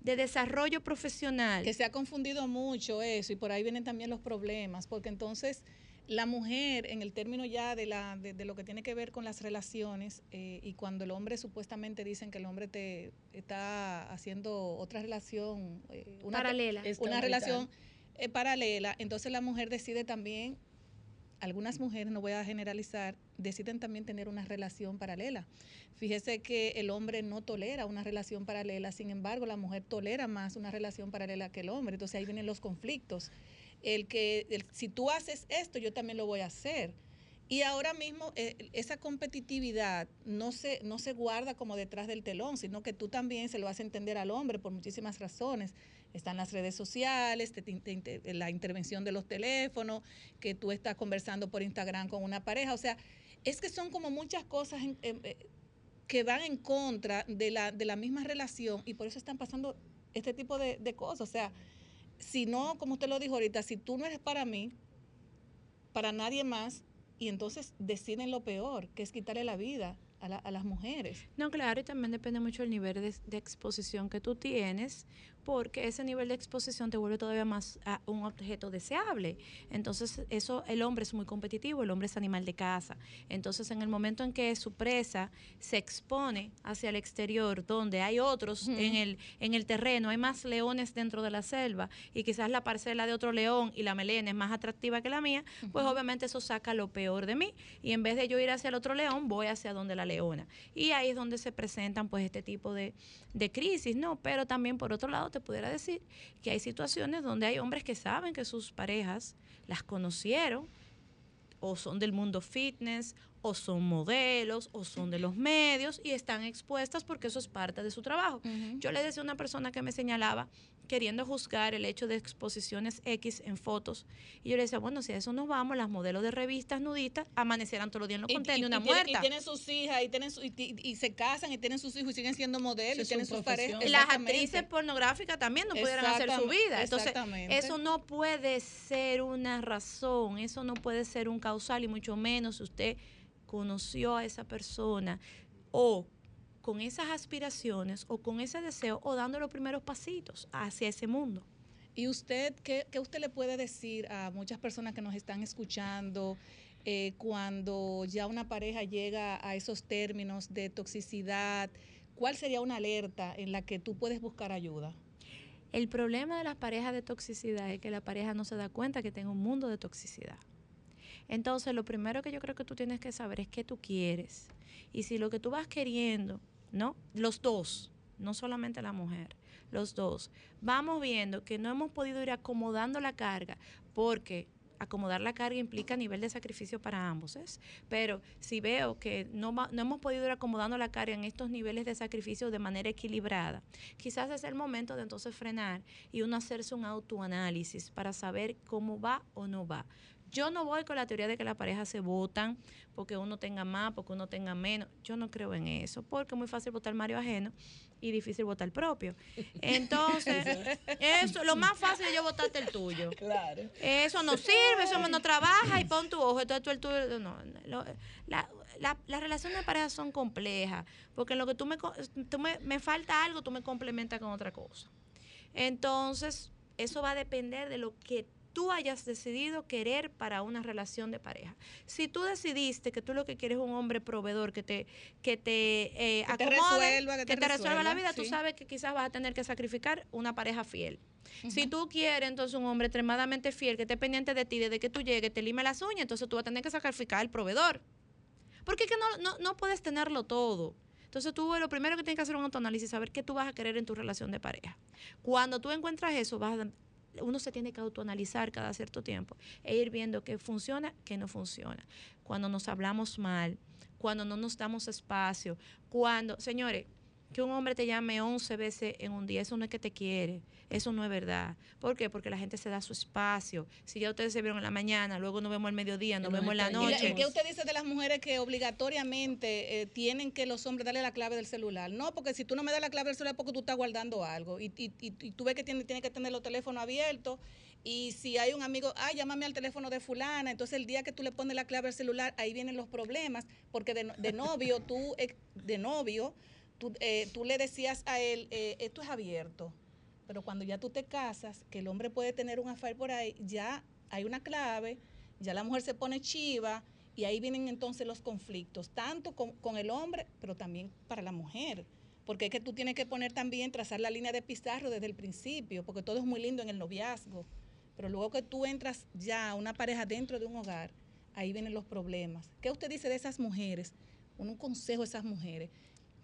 de desarrollo profesional. Que se ha confundido mucho eso y por ahí vienen también los problemas, porque entonces la mujer, en el término ya de, la, de, lo que tiene que ver con las relaciones, eh, y cuando el hombre supuestamente dicen que el hombre te está haciendo otra relación, eh, una paralela, una relación eh, paralela, entonces la mujer decide también, algunas mujeres, no voy a generalizar, deciden también tener una relación paralela. Fíjese que el hombre no tolera una relación paralela, sin embargo, la mujer tolera más una relación paralela que el hombre, entonces ahí vienen los conflictos el que si tú haces esto, yo también lo voy a hacer. Y ahora mismo eh, esa competitividad no se, no se guarda como detrás del telón, sino que tú también se lo vas a entender al hombre por muchísimas razones. Están las redes sociales, la intervención de los teléfonos, que tú estás conversando por Instagram con una pareja. O sea, es que son como muchas cosas eh, que van en contra de la, de la misma relación y por eso están pasando este tipo de, de cosas. O sea, si no, como usted lo dijo ahorita, si tú no eres para mí, para nadie más, y entonces deciden lo peor, que es quitarle la vida a, las mujeres. No, claro, y también depende mucho del nivel de, exposición que tú tienes, porque ese nivel de exposición te vuelve todavía más a un objeto deseable. Entonces, eso, el hombre es muy competitivo, el hombre es animal de casa. Entonces, en el momento en que su presa se expone hacia el exterior, donde hay otros en, el, en el terreno, hay más leones dentro de la selva, y quizás la parcela de otro león y la melena es más atractiva que la mía, pues obviamente eso saca lo peor de mí. Y en vez de yo ir hacia el otro león, voy hacia donde la Y ahí es donde se presentan pues este tipo de, de crisis, ¿no? Pero también por otro lado te pudiera decir que hay situaciones donde hay hombres que saben que sus parejas las conocieron o son del mundo fitness o son modelos o son de los medios y están expuestas porque eso es parte de su trabajo. Yo le decía a una persona que me señalaba queriendo juzgar el hecho de exposiciones X en fotos y yo le decía, bueno, si a eso nos vamos, las modelos de revistas nudistas amanecerán todos los días en los contenidos una muerta. y tienen sus hijas y, tienen y, se casan y tienen sus hijos y siguen siendo modelos y tienen sus parejas. Las actrices pornográficas también no pudieran hacer su vida. Entonces, eso no puede ser una razón, eso no puede ser un causal y mucho menos usted conoció a esa persona o con esas aspiraciones o con ese deseo o dando los primeros pasitos hacia ese mundo. ¿Y usted qué, usted le puede decir a muchas personas que nos están escuchando eh, cuando ya una pareja llega a esos términos de toxicidad? ¿Cuál sería una alerta en la que tú puedes buscar ayuda? El problema de las parejas de toxicidad es que la pareja no se da cuenta que tiene un mundo de toxicidad. Entonces, lo primero que yo creo que tú tienes que saber es qué tú quieres. Y si lo que tú vas queriendo, ¿no? Los dos, no solamente la mujer, los dos, vamos viendo que no hemos podido ir acomodando la carga porque acomodar la carga implica nivel de sacrificio para ambos. Pero si veo que no, no hemos podido ir acomodando la carga en estos niveles de sacrificio de manera equilibrada, quizás es el momento de entonces frenar y uno hacerse un autoanálisis para saber cómo va o no va. Yo no voy con la teoría de que las parejas se votan porque uno tenga más, porque uno tenga menos. Yo no creo en eso, porque es muy fácil votar Mario ajeno y difícil votar propio. Entonces, eso, lo más fácil es yo votarte el tuyo. Claro. Eso no sirve, eso no trabaja y pon tu ojo, entonces tú el tuyo. No, lo- la- la- las relaciones de pareja son complejas, porque en lo que tú me, tú me, me falta algo, tú me complementas con otra cosa. Entonces, eso va a depender de lo que tú hayas decidido querer para una relación de pareja. Si tú decidiste que tú lo que quieres es un hombre proveedor que te que te, eh, Que te acomode, resuelva, que te resuelva la vida, tú sabes que quizás vas a tener que sacrificar una pareja fiel. Si tú quieres entonces un hombre extremadamente fiel que esté pendiente de ti desde que tú llegues, te lime las uñas, entonces tú vas a tener que sacrificar al proveedor. Porque es que no, no, no puedes tenerlo todo. Entonces tú lo primero que tienes que hacer es un autoanálisis, saber qué tú vas a querer en tu relación de pareja. Cuando tú encuentras eso, vas a- uno se tiene que autoanalizar cada cierto tiempo e ir viendo qué funciona, qué no funciona. Cuando nos hablamos mal, cuando no nos damos espacio, cuando, señores, que un hombre te llame 11 veces en un día, eso no es que te quiere, eso no es verdad. ¿Por qué? Porque la gente se da su espacio. Si ya ustedes se vieron en la mañana, luego nos vemos al mediodía, nos Nos vemos en la noche. ¿Y ¿Qué usted dice de las mujeres que obligatoriamente eh, tienen que los hombres darle la clave del celular? No, porque si tú no me das la clave del celular porque tú estás guardando algo y, y- y- y tú ves que tiene, tiene que tener los teléfonos abiertos y si hay un amigo, ah, llámame al teléfono de fulana, entonces el día que tú le pones la clave del celular, ahí vienen los problemas, porque de, no- de novio, tú, eh, de novio, tú, eh, tú le decías a él, eh, esto es abierto, pero cuando ya tú te casas, que el hombre puede tener un affair por ahí, ya hay una clave, ya la mujer se pone chiva y ahí vienen entonces los conflictos, tanto con, el hombre, pero también para la mujer. Porque es que tú tienes que poner también, trazar la línea de pizarro desde el principio, porque todo es muy lindo en el noviazgo. Pero luego que tú entras ya a una pareja dentro de un hogar, ahí vienen los problemas. ¿Qué usted dice de esas mujeres? Un, un consejo a esas mujeres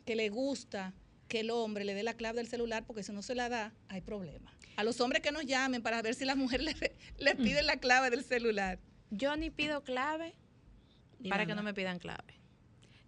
que le gusta que el hombre le dé la clave del celular, porque si no se la da, hay problemas. A los hombres que nos llamen para ver si las mujeres le, le piden la clave del celular. Yo ni pido clave para que no me pidan clave.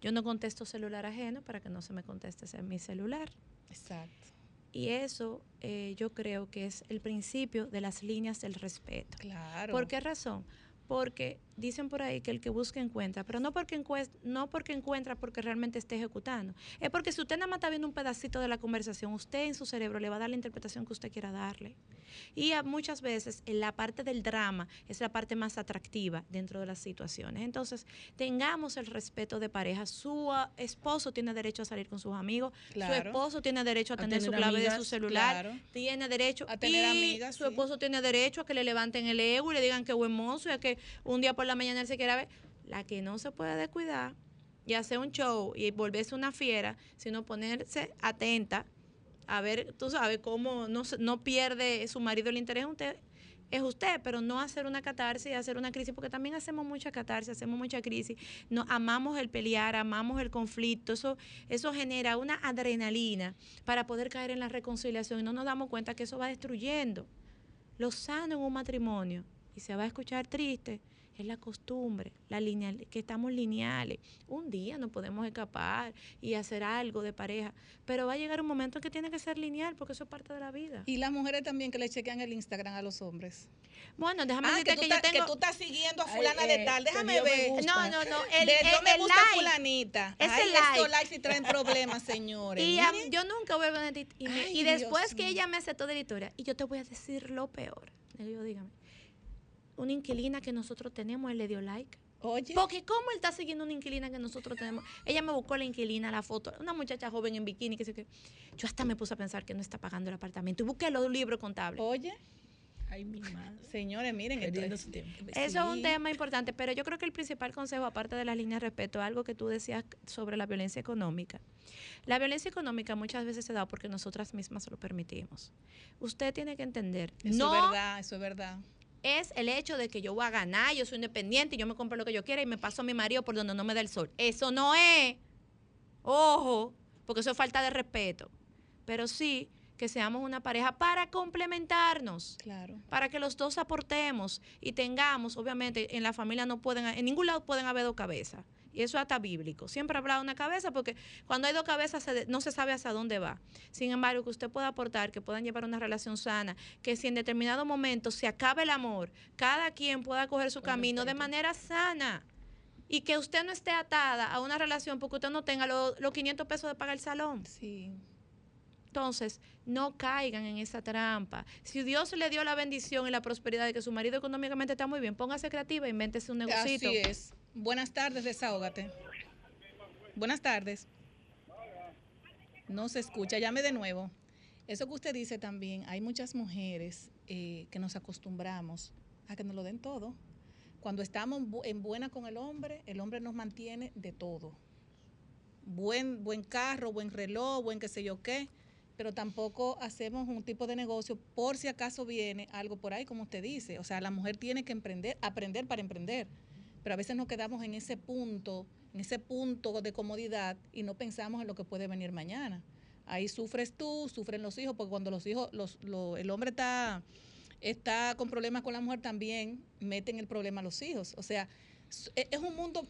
Yo no contesto celular ajeno para que no se me conteste en mi celular. Exacto. Y eso eh, yo creo que es el principio de las líneas del respeto. Claro. ¿Por qué razón? Porque dicen por ahí que el que busca encuentra, pero no porque, encues- no porque encuentra porque realmente esté ejecutando. Es porque si usted nada más está viendo un pedacito de la conversación, usted en su cerebro le va a dar la interpretación que usted quiera darle. Y muchas veces en la parte del drama es la parte más atractiva dentro de las situaciones. Entonces, tengamos el respeto de pareja. Su ah, esposo tiene derecho a salir con sus amigos, su esposo tiene derecho a, A tener su clave de su celular, claro. tiene derecho A tener y amigas, su sí. esposo tiene derecho a que le levanten el ego y le digan que buen mozo y a que un día por la mañana él se quiera ver. La que no se puede descuidar y hacer un show y volverse una fiera, sino ponerse atenta a ver, tú sabes, cómo no, no pierde su marido el interés usted. Es usted, pero no hacer una catarsis, hacer una crisis, porque también hacemos mucha catarsis, hacemos mucha crisis. No, amamos el pelear, amamos el conflicto. Eso, eso genera una adrenalina para poder caer en la reconciliación y no nos damos cuenta que eso va destruyendo lo sano en un matrimonio, y se va a escuchar triste, es la costumbre, la línea, que estamos lineales. Un día no podemos escapar y hacer algo de pareja, pero va a llegar un momento en que tiene que ser lineal porque eso es parte de la vida. Y las mujeres también que le chequean el Instagram a los hombres. Bueno, déjame Ah, decirte que, tú que, yo estás- tengo... que tú estás siguiendo a Ay, fulana eh, de tal. que Déjame ver. No, no, no, el- de el- yo me el gusta like. fulanita. Ese Ay, like. estos likes sí traen problemas, señores. Y, a- yo nunca voy a ver una tit- y, me- Ay, y después Dios que mío. ella me aceptó de la historia, y yo te voy a decir lo peor. Le digo, dígame. Una inquilina que nosotros tenemos, él le dio like. Oye. Porque ¿cómo él está siguiendo una inquilina que nosotros tenemos? Ella me buscó la inquilina, la foto, una muchacha joven en bikini, que sé que yo hasta me puse a pensar que no está pagando el apartamento y busqué los libros contables. Oye. Ay, mi madre. Señores, miren, Perdiendo su tiempo. Eso es un tema importante, pero yo creo que el principal consejo, aparte de las líneas de respeto, algo que tú decías sobre la violencia económica. La violencia económica muchas veces se da porque nosotras mismas lo permitimos. Usted tiene que entender, Eso no es verdad, eso es verdad. Es el hecho de que yo voy a ganar, yo soy independiente y yo me compro lo que yo quiera y me paso a mi marido por donde no me da el sol. Eso no es. Ojo, porque eso es falta de respeto. Pero sí que seamos una pareja para complementarnos. Claro. Para que los dos aportemos y tengamos, obviamente, en la familia no pueden, en ningún lado pueden haber dos cabezas. Y eso es hasta bíblico. Siempre habrá una cabeza porque cuando hay dos cabezas se de- no se sabe hacia dónde va. Sin embargo, que usted pueda aportar, que puedan llevar una relación sana, que si en determinado momento se acaba el amor, cada quien pueda coger su camino de manera sana. Y que usted no esté atada a una relación porque usted no tenga lo- los 500 pesos de pagar el salón. Sí. Entonces, no caigan en esa trampa. Si Dios le dio la bendición y la prosperidad de que su marido económicamente está muy bien, póngase creativa, invéntese un negocito. Así es. Buenas tardes, desahógate. Buenas tardes. No se escucha, llame de nuevo. Eso que usted dice también, hay muchas mujeres eh, que nos acostumbramos a que nos lo den todo. Cuando estamos en bu- en buena con el hombre, el hombre nos mantiene de todo. Buen, buen carro, buen reloj, buen qué sé yo qué, pero tampoco hacemos un tipo de negocio por si acaso viene algo por ahí, como usted dice. O sea, la mujer tiene que emprender, aprender para emprender pero a veces nos quedamos en ese punto, en ese punto de comodidad y no pensamos en lo que puede venir mañana. Ahí sufres tú, sufren los hijos, porque cuando los hijos, los, lo- el hombre está, está con problemas con la mujer, también meten el problema a los hijos. O sea, e- es un mundo,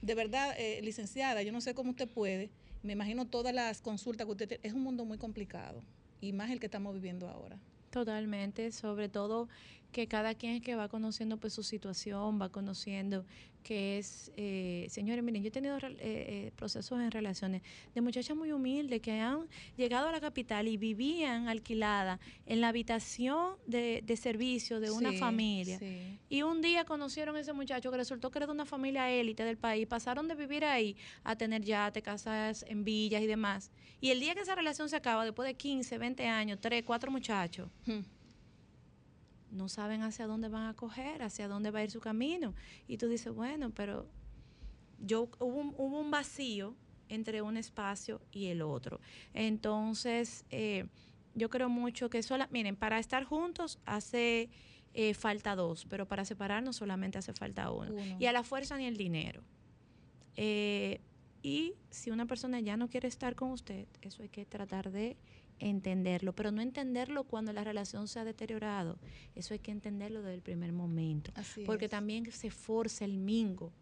de verdad, eh, licenciada, yo no sé cómo usted puede, me imagino todas las consultas que usted tiene, es un mundo muy complicado, y más el que estamos viviendo ahora. Totalmente, sobre todo que cada quien es que va conociendo pues su situación, va conociendo que es, eh, señores, miren, yo he tenido eh, eh, procesos en relaciones de muchachas muy humildes que han llegado a la capital y vivían alquiladas en la habitación de, de servicio de una Sí, familia. sí. Y un día conocieron a ese muchacho que resultó que era de una familia élite del país, pasaron de vivir ahí a tener yate, casas en villas y demás. Y el día que esa relación se acaba, después de 15, 20 años, 3, 4 muchachos, no saben hacia dónde van a coger, hacia dónde va a ir su camino. Y tú dices, bueno, pero yo hubo un, hubo un vacío entre un espacio y el otro. Entonces, eh, yo creo mucho que sola, miren, para estar juntos hace eh, falta dos, pero para separarnos solamente hace falta uno. Uno. Y a la fuerza ni el dinero. Eh, y si una persona ya no quiere estar con usted, eso hay que tratar de entenderlo, pero no entenderlo cuando la relación se ha deteriorado. Eso hay que entenderlo desde el primer momento. Así porque es. también se forza el mingo.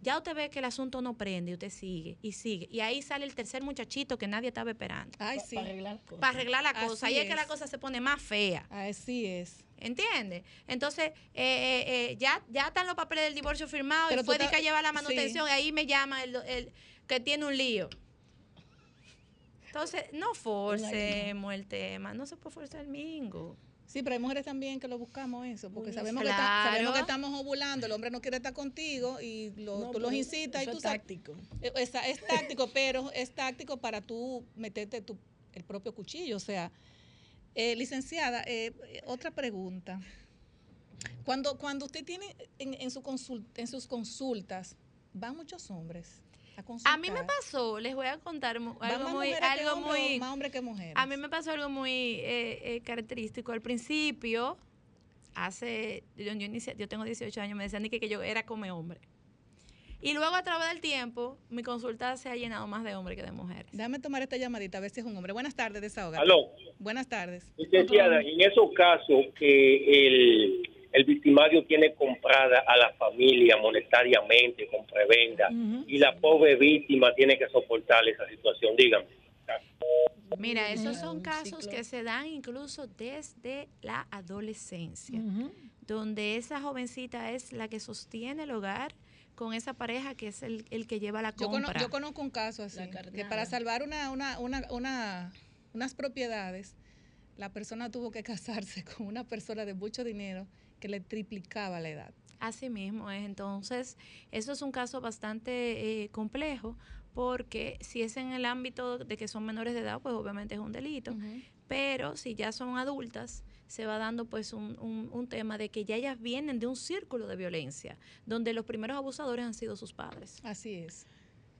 Ya usted ve que el asunto no prende y usted sigue y sigue. Y ahí sale el tercer muchachito que nadie estaba esperando. Ay, sí. Para arreglar cosas. Para arreglar la cosa. Así Ahí es que la cosa se pone más fea. Así es. ¿Entiendes? Entonces, eh, eh, eh, ya, ya están los papeles del divorcio firmados y fue de que lleva la sí. manutención y ahí me llama el, el que tiene un lío. Entonces, no forcemos el tema, no se puede forzar el mingo. Sí, pero hay mujeres también que lo buscamos eso, porque sabemos, que, está- sabemos que estamos ovulando, el hombre no quiere estar contigo y lo- No, tú los incitas y tú es sabes- táctico. Eh, Es, es táctico, pero es táctico para tú meterte tu, el propio cuchillo. O sea, eh, licenciada, eh, eh, otra pregunta. Cuando, cuando usted tiene en, en, su consult, en sus consultas, van muchos hombres a consultar. A mí me pasó, les voy a contar mu- ¿Van algo más muy, que algo muy, más que a mí me pasó algo muy eh, eh, característico. Al principio, hace, yo, yo, inicié- yo tengo 18 años, me decían que, que yo era come hombre. Y luego a través del tiempo, mi consulta se ha llenado más de hombres que de mujeres. Déjame tomar esta llamadita, a ver si es un hombre. Buenas tardes, desahoga. Aló. Buenas tardes. Licenciada, en esos casos que el, el victimario tiene comprada a la familia monetariamente con prebenda y la pobre víctima tiene que soportar esa situación, dígame. Mira, esos son casos que se dan incluso desde la adolescencia, donde esa jovencita es la que sostiene el hogar con esa pareja que es el, el que lleva la Yo, cono- compra. yo conozco un caso así, que para salvar una, una, una, una- unas propiedades, la persona tuvo que casarse con una persona de mucho dinero que le triplicaba la edad. Así mismo es. Entonces, eso es un caso bastante eh, complejo porque si es en el ámbito de que son menores de edad, pues obviamente es un delito. Pero si ya son adultas, se va dando pues un, un- un tema de que ya ellas vienen de un círculo de violencia, donde los primeros abusadores han sido sus padres. Así es.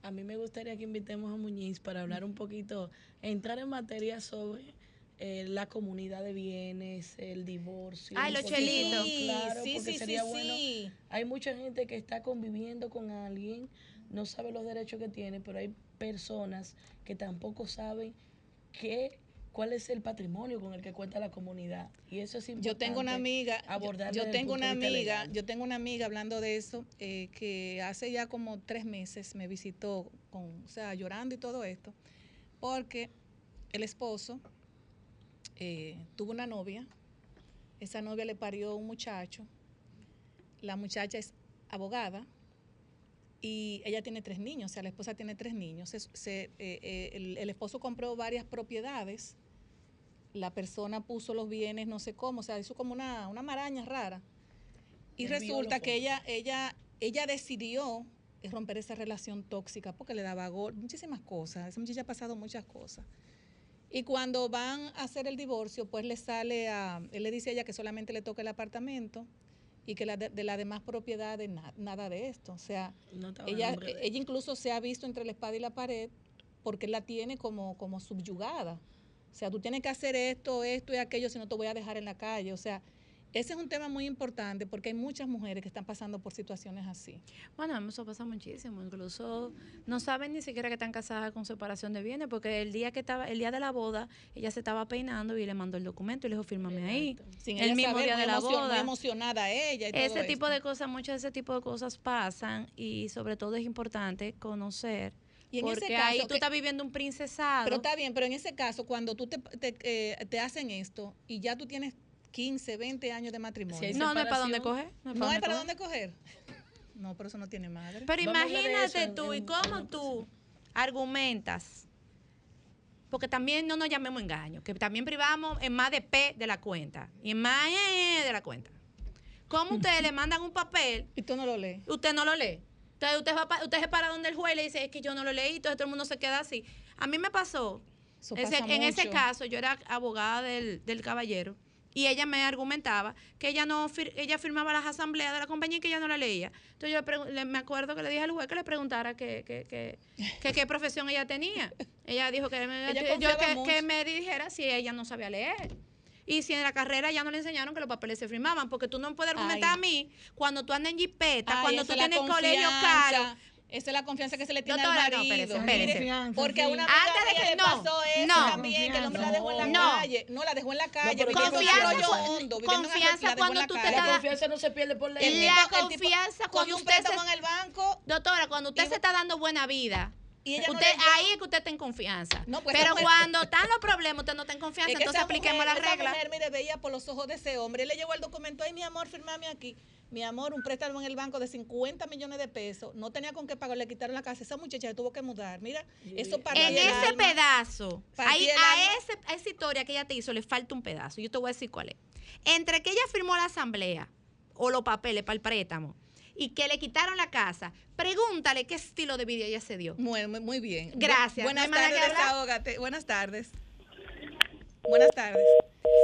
A mí me gustaría que invitemos a Muñiz para hablar un poquito, entrar en materia sobre eh, la comunidad de bienes, el divorcio. Ay, un los chelitos. Claro, Sí, porque sí, sería sí, bueno. sí. Hay mucha gente que está conviviendo con alguien, no sabe los derechos que tiene, pero hay personas que tampoco saben qué cuál es el patrimonio con el que cuenta la comunidad. Y eso es importante. Yo tengo una amiga, abordar yo, el tengo una amiga, legal. yo tengo una amiga hablando de eso eh, que hace ya como tres meses me visitó con, o sea, llorando y todo esto, porque el esposo eh, tuvo una novia, esa novia le parió un muchacho, la muchacha es abogada y ella tiene tres niños, o sea, la esposa tiene tres niños. Se- se- eh, eh, el, el esposo compró varias propiedades, la persona puso los bienes, no sé cómo, o sea, hizo como una, una maraña rara. Y resulta que ella, ella, ella decidió romper esa relación tóxica porque le daba gol, muchísimas cosas. Esa muchacha ha pasado muchas cosas. Y cuando van a hacer el divorcio, pues le sale a, él le dice a ella que solamente le toca el apartamento y que la de, de las demás propiedades na- nada de esto. O sea, No ella, ella incluso se ha visto entre la espada y la pared porque él la tiene como, como subyugada. O sea, tú tienes que hacer esto, esto y aquello, si no te voy a dejar en la calle. O sea, ese es un tema muy importante porque hay muchas mujeres que están pasando por situaciones así. Bueno, eso pasa muchísimo. Incluso no saben ni siquiera que están casadas con separación de bienes, porque el día que estaba, el día de la boda, ella se estaba peinando y le mandó el documento y le dijo, fírmame ahí. Sin el mismo saber, día de la boda. emocionada ella y todo ese tipo esto. de cosas, muchas de ese tipo de cosas pasan y sobre todo es importante conocer. Y en ese porque caso ahí tú que- estás viviendo un princesado. Pero está bien, pero en ese caso, cuando tú te, te, eh, te hacen esto y ya tú tienes 15, 20 años de matrimonio. Si No, no hay para dónde coger, No, no hay hay para dónde coger. No, pero eso no tiene madre. Pero imagínate tú y cómo tú argumentas. Porque también no nos llamemos engaño, que también privamos en más de P de la cuenta y en más E de la cuenta. ¿Cómo ustedes le mandan un papel? Y tú no lo lees. Usted no lo lee. Entonces usted, va pa- usted se para donde el juez le dice, es que yo no lo leí, entonces todo el mundo se queda así. A mí me pasó, ese- en ese caso, yo era abogada del, del caballero y ella me argumentaba que ella no ella firmaba las asambleas de la compañía y que ella no la leía. Entonces yo le me acuerdo que le dije al juez que le preguntara que, que, que, que qué profesión ella tenía. Ella dijo que me, yo que, me dijera si ella no sabía leer. Y si en la carrera ya no le enseñaron que los papeles se firmaban, porque tú no puedes argumentar Ay. a mí cuando tú andas en jipeta, Ay, cuando tú tienes colegio caro. Esa es la confianza que se le tiene Doctora, al no, marido. espérese, espérese. Mire, porque a una Antes amiga de mía que- le no, pasó eso no. también, que el hombre la dejó en la No. calle. No, la dejó en la calle. confianza cu- hondo, la- confianza la cuando la tú te La confianza no se pierde por La tipo- el tipo confianza cuando un usted se, préstamo en el banco. Doctora, cuando usted se está dando buena vida, Y ella no usted, ahí es que usted está en confianza. No, pues Pero esa cuando están los problemas, usted no está en confianza, Es que entonces esa apliquemos mujer- la esa regla. mujer, mire, veía por los ojos de ese hombre. Él le llevó el documento. Ay, mi amor, firmame aquí. Mi amor, un préstamo en el banco de 50 millones de pesos. No tenía con qué pagar, le quitaron la casa. Esa muchacha se tuvo que mudar. Mira, eso partía En ese alma. pedazo, ahí, a, ese, a esa historia que ella te hizo le falta un pedazo. Yo te voy a decir cuál es. Entre que ella firmó la asamblea o los papeles para el préstamo y que le quitaron la casa, pregúntale qué estilo de vida ella se dio. Muy, muy- bien. Gracias. Buenas ¿No hay más tardes, desahógate. Buenas tardes. Buenas tardes.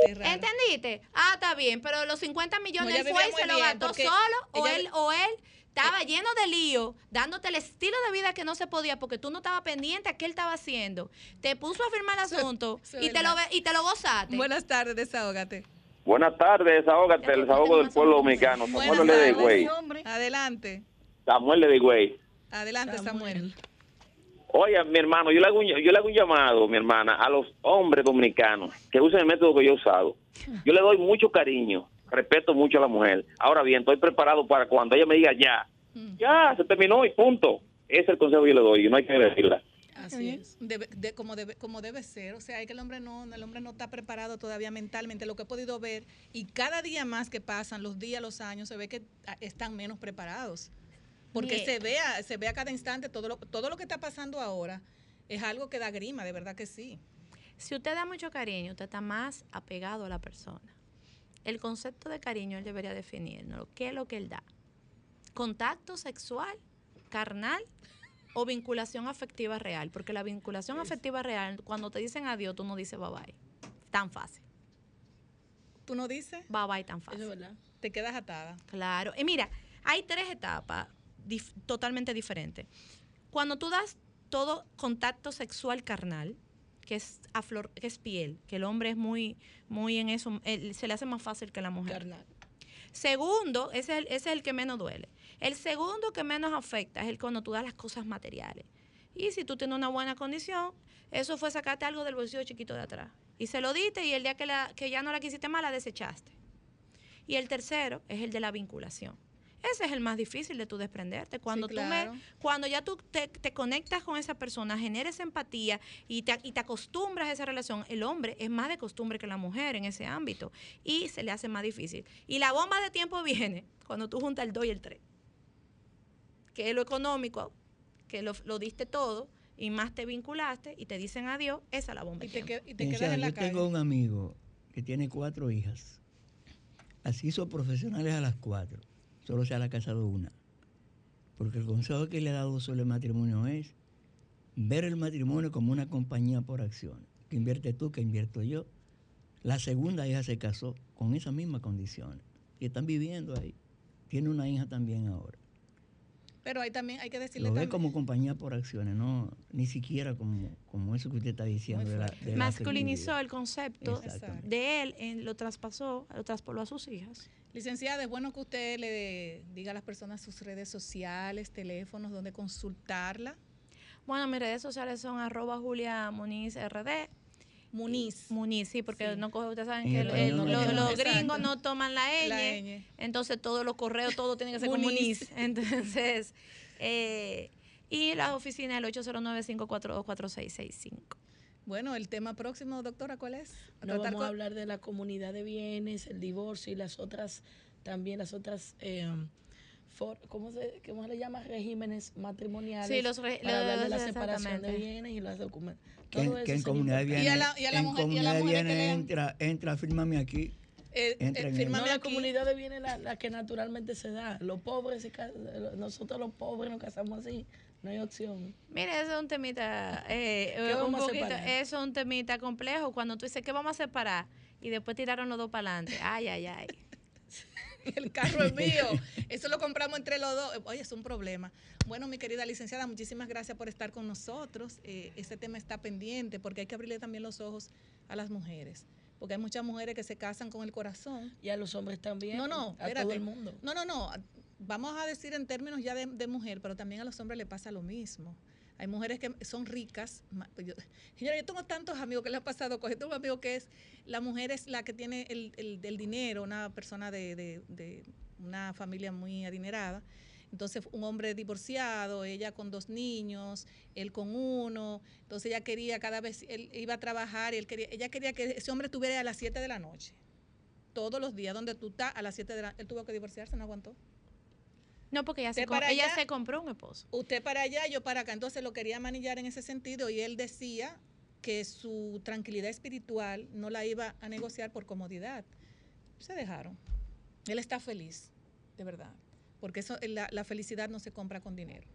¿Entendiste? Ah, está bien, pero los 50 millones No, fue y se lo gastó solo o él o él estaba lleno de lío, dándote el estilo de vida que no se podía porque tú no estabas pendiente a qué él estaba haciendo. Te puso a firmar el asunto y, te lo, y te lo gozaste. Buenas tardes, desahógate. Buenas tardes, desahógate, el desahogo del pueblo dominicano. Samuel le de güey. Adelante. Samuel le de güey. Adelante, Samuel. Oye, mi hermano, yo le, hago un, yo le hago un llamado, mi hermana, a los hombres dominicanos que usen el método que yo he usado. Yo le doy mucho cariño, respeto mucho a la mujer. Ahora bien, estoy preparado para cuando ella me diga ya, ya, se terminó y punto. Ese es el consejo que yo le doy y no hay que decirla. Así es. Debe- de- como, debe, como debe ser. O sea, hay que el hombre no, el hombre no está preparado todavía mentalmente. Lo que he podido ver, y cada día más que pasan, los días, los años, se ve que están menos preparados. Porque se ve, a, se ve a cada instante todo lo, todo lo que está pasando ahora. Es algo que da grima, de verdad que sí. Si usted da mucho cariño, usted está más apegado a la persona. El concepto de cariño él debería definirlo. ¿Qué es lo que él da? ¿Contacto sexual, carnal o vinculación afectiva real? Porque la vinculación afectiva real, cuando te dicen adiós, tú no dices bye bye. Tan fácil. ¿Tú no dices? Bye bye tan fácil. Te quedas atada. Claro. Y mira, hay tres etapas dif- totalmente diferentes. Cuando tú das todo contacto sexual carnal, que es a flor, que es piel, que el hombre es muy, muy en eso, él- se le hace más fácil que la mujer. Segundo, ese es, el, es el que menos duele. El segundo que menos afecta es el cuando tú das las cosas materiales. Y si tú tienes una buena condición, eso fue sacarte algo del bolsillo chiquito de atrás. Y se lo diste y el día que, la, que ya no la quisiste más, la desechaste. Y el tercero es el de la vinculación. Ese es el más difícil de tu desprenderte. Cuando, tú me, cuando ya tú te, conectas con esa persona, generes empatía y te, y te acostumbras a esa relación, el hombre es más de costumbre que la mujer en ese ámbito y se le hace más difícil. Y la bomba de tiempo viene cuando tú juntas el 2 y el 3, que es lo económico, que lo, diste todo y más te vinculaste y te dicen adiós, esa es la bomba. Y te, quedas en la yo tengo un amigo que tiene cuatro hijas. Así son profesionales a las cuatro solo se ha casado una. Porque el consejo que le ha dado sobre el matrimonio es ver el matrimonio como una compañía por acción. Que invierte tú, que invierto yo. La segunda hija se casó con esas mismas condiciones. Y están viviendo ahí. Tiene una hija también ahora. Pero ahí también hay que decirle. Lo ve como compañía por acciones, no ni siquiera como, como eso que usted está diciendo. De Masculinizó el concepto de él, lo traspasó, lo traspoló a sus hijas. Licenciada, es bueno que usted le diga a las personas sus redes sociales, teléfonos, donde consultarla. Bueno, mis redes sociales son arroba Julia Muniz RD. Muniz. Muniz, sí, porque no coge, ustedes saben que los gringos no toman la ñ, entonces todos los correos, todo tiene que ser con Muniz. Entonces, eh, y la oficina el 809-542-4665. Bueno, el tema próximo, doctora, ¿cuál es? no vamos a hablar de la comunidad de bienes, el divorcio y las otras, también las otras, eh, ¿cómo, se, ¿cómo le llama? Regímenes matrimoniales. Sí, los, para hablar de la separación de bienes y las documentos. Que, en comunidad de bienes, y a la, y a la en mujer, comunidad de bienes entra, entra, fírmame aquí. Eh, eh, la comunidad de bienes la, la, que naturalmente se da. Los pobres, nosotros los pobres nos casamos así. No hay opción. Mire, eso es un temita, eh, un poquito, eso es un temita complejo. Cuando tú dices que vamos a separar y después tiraron los dos para adelante. Ay, ay, ay. el carro es mío. Eso lo compramos entre los dos. Oye, es un problema. Bueno, mi querida licenciada, muchísimas gracias por estar con nosotros. Eh, este tema está pendiente porque hay que abrirle también los ojos a las mujeres. Porque hay muchas mujeres que se casan con el corazón. Y a los hombres también. No, no, a todo el mundo. No, no, no vamos a decir en términos ya de, mujer, pero también a los hombres le pasa lo mismo. Hay mujeres que son ricas. Señora, yo tengo tantos amigos que le ha pasado. Yo tengo un amigo que es, la mujer es la que tiene el, el, dinero, una persona de, de, una familia muy adinerada. Entonces, un hombre divorciado, ella con dos niños, él con uno. Entonces, ella quería cada vez, él iba a trabajar y él quería, ella quería que ese hombre estuviera a las 7 de la noche. Todos los días, donde tú estás, a las 7 de la noche. Él tuvo que divorciarse, no aguantó. No, porque ella, se, ella se compró un esposo. Usted para allá, yo para acá. Entonces lo quería manillar en ese sentido y él decía que su tranquilidad espiritual no la iba a negociar por comodidad. Se dejaron. Él está feliz, de verdad. Porque eso, la, felicidad no se compra con dinero.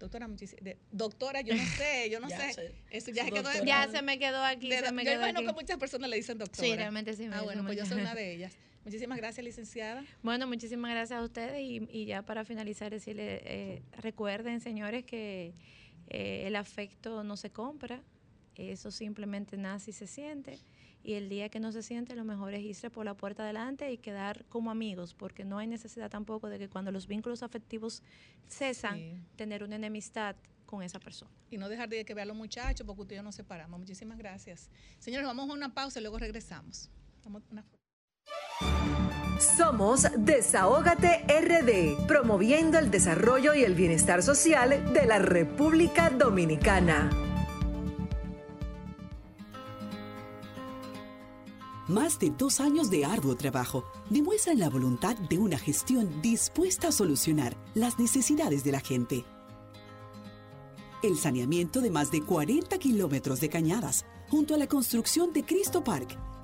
Doctora, doctora, yo no sé, yo no sé. Eso ya, se quedó, ya se me quedó aquí. se me yo imagino que muchas personas le dicen doctora. Sí, realmente sí. Me ah, bueno, pues yo soy una de ellas. Muchísimas gracias, licenciada. Bueno, muchísimas gracias a ustedes y, ya para finalizar decirle, eh, recuerden, señores, que eh, el afecto no se compra, eso simplemente nace y se siente. Y el día que no se siente, lo mejor es irse por la puerta adelante y quedar como amigos, porque no hay necesidad tampoco de que cuando los vínculos afectivos cesan, tener una enemistad con esa persona. Y no dejar de que vean a los muchachos, porque ustedes nos separamos. Muchísimas gracias. Señores, vamos a una pausa y luego regresamos. Vamos una... Somos Desahógate RD, promoviendo el desarrollo y el bienestar social de la República Dominicana. Más de dos años de arduo trabajo demuestran la voluntad de una gestión dispuesta a solucionar las necesidades de la gente. El saneamiento de más de 40 kilómetros de cañadas, junto a la construcción de Cristo Park,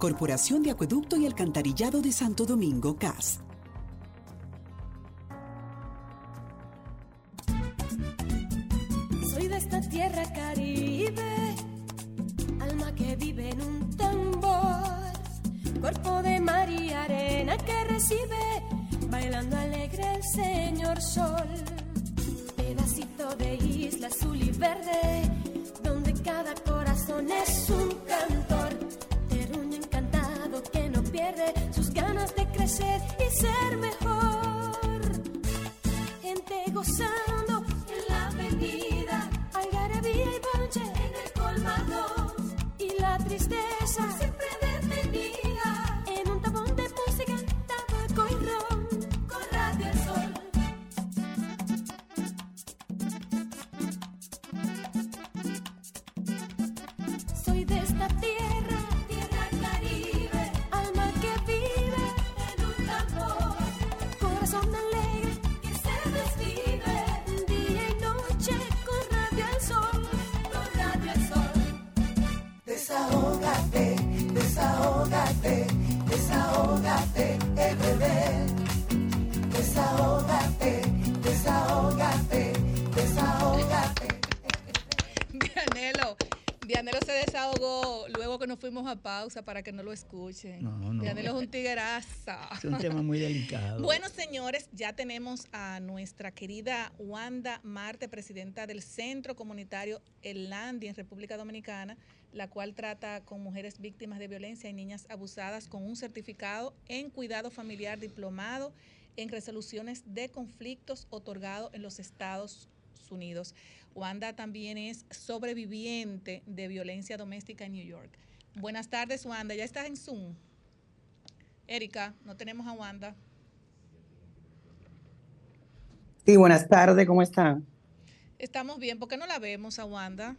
Corporación de Acueducto y Alcantarillado de Santo Domingo, CAS. Soy de esta tierra caribe, alma que vive en un tambor, cuerpo de mar y arena que recibe, bailando alegre el señor sol. Pedacito de isla azul y verde, donde cada corazón es un sus ganas de crecer y ser mejor. Gente gozando en la avenida, algarabía y bonche en el colmado. Y la tristeza desahógate, RD. Desahógate, desahógate, desahógate. Dianelo, Dianelo se desahogó que nos fuimos a pausa para que no lo escuchen. No, no. Dianelo es un tigueraza. Es un tema muy delicado. Bueno, señores, ya tenemos a nuestra querida Wanda Marte, presidenta del Centro Comunitario El Landi en República Dominicana, la cual trata con mujeres víctimas de violencia y niñas abusadas con un certificado en cuidado familiar diplomado en resoluciones de conflictos otorgado en los Estados Unidos. Wanda también es sobreviviente de violencia doméstica en New York. Buenas tardes, Wanda. ¿Ya estás en Zoom? Erika, no tenemos a Wanda. Sí, buenas tardes, ¿cómo están? Estamos bien, ¿por qué no la vemos a Wanda?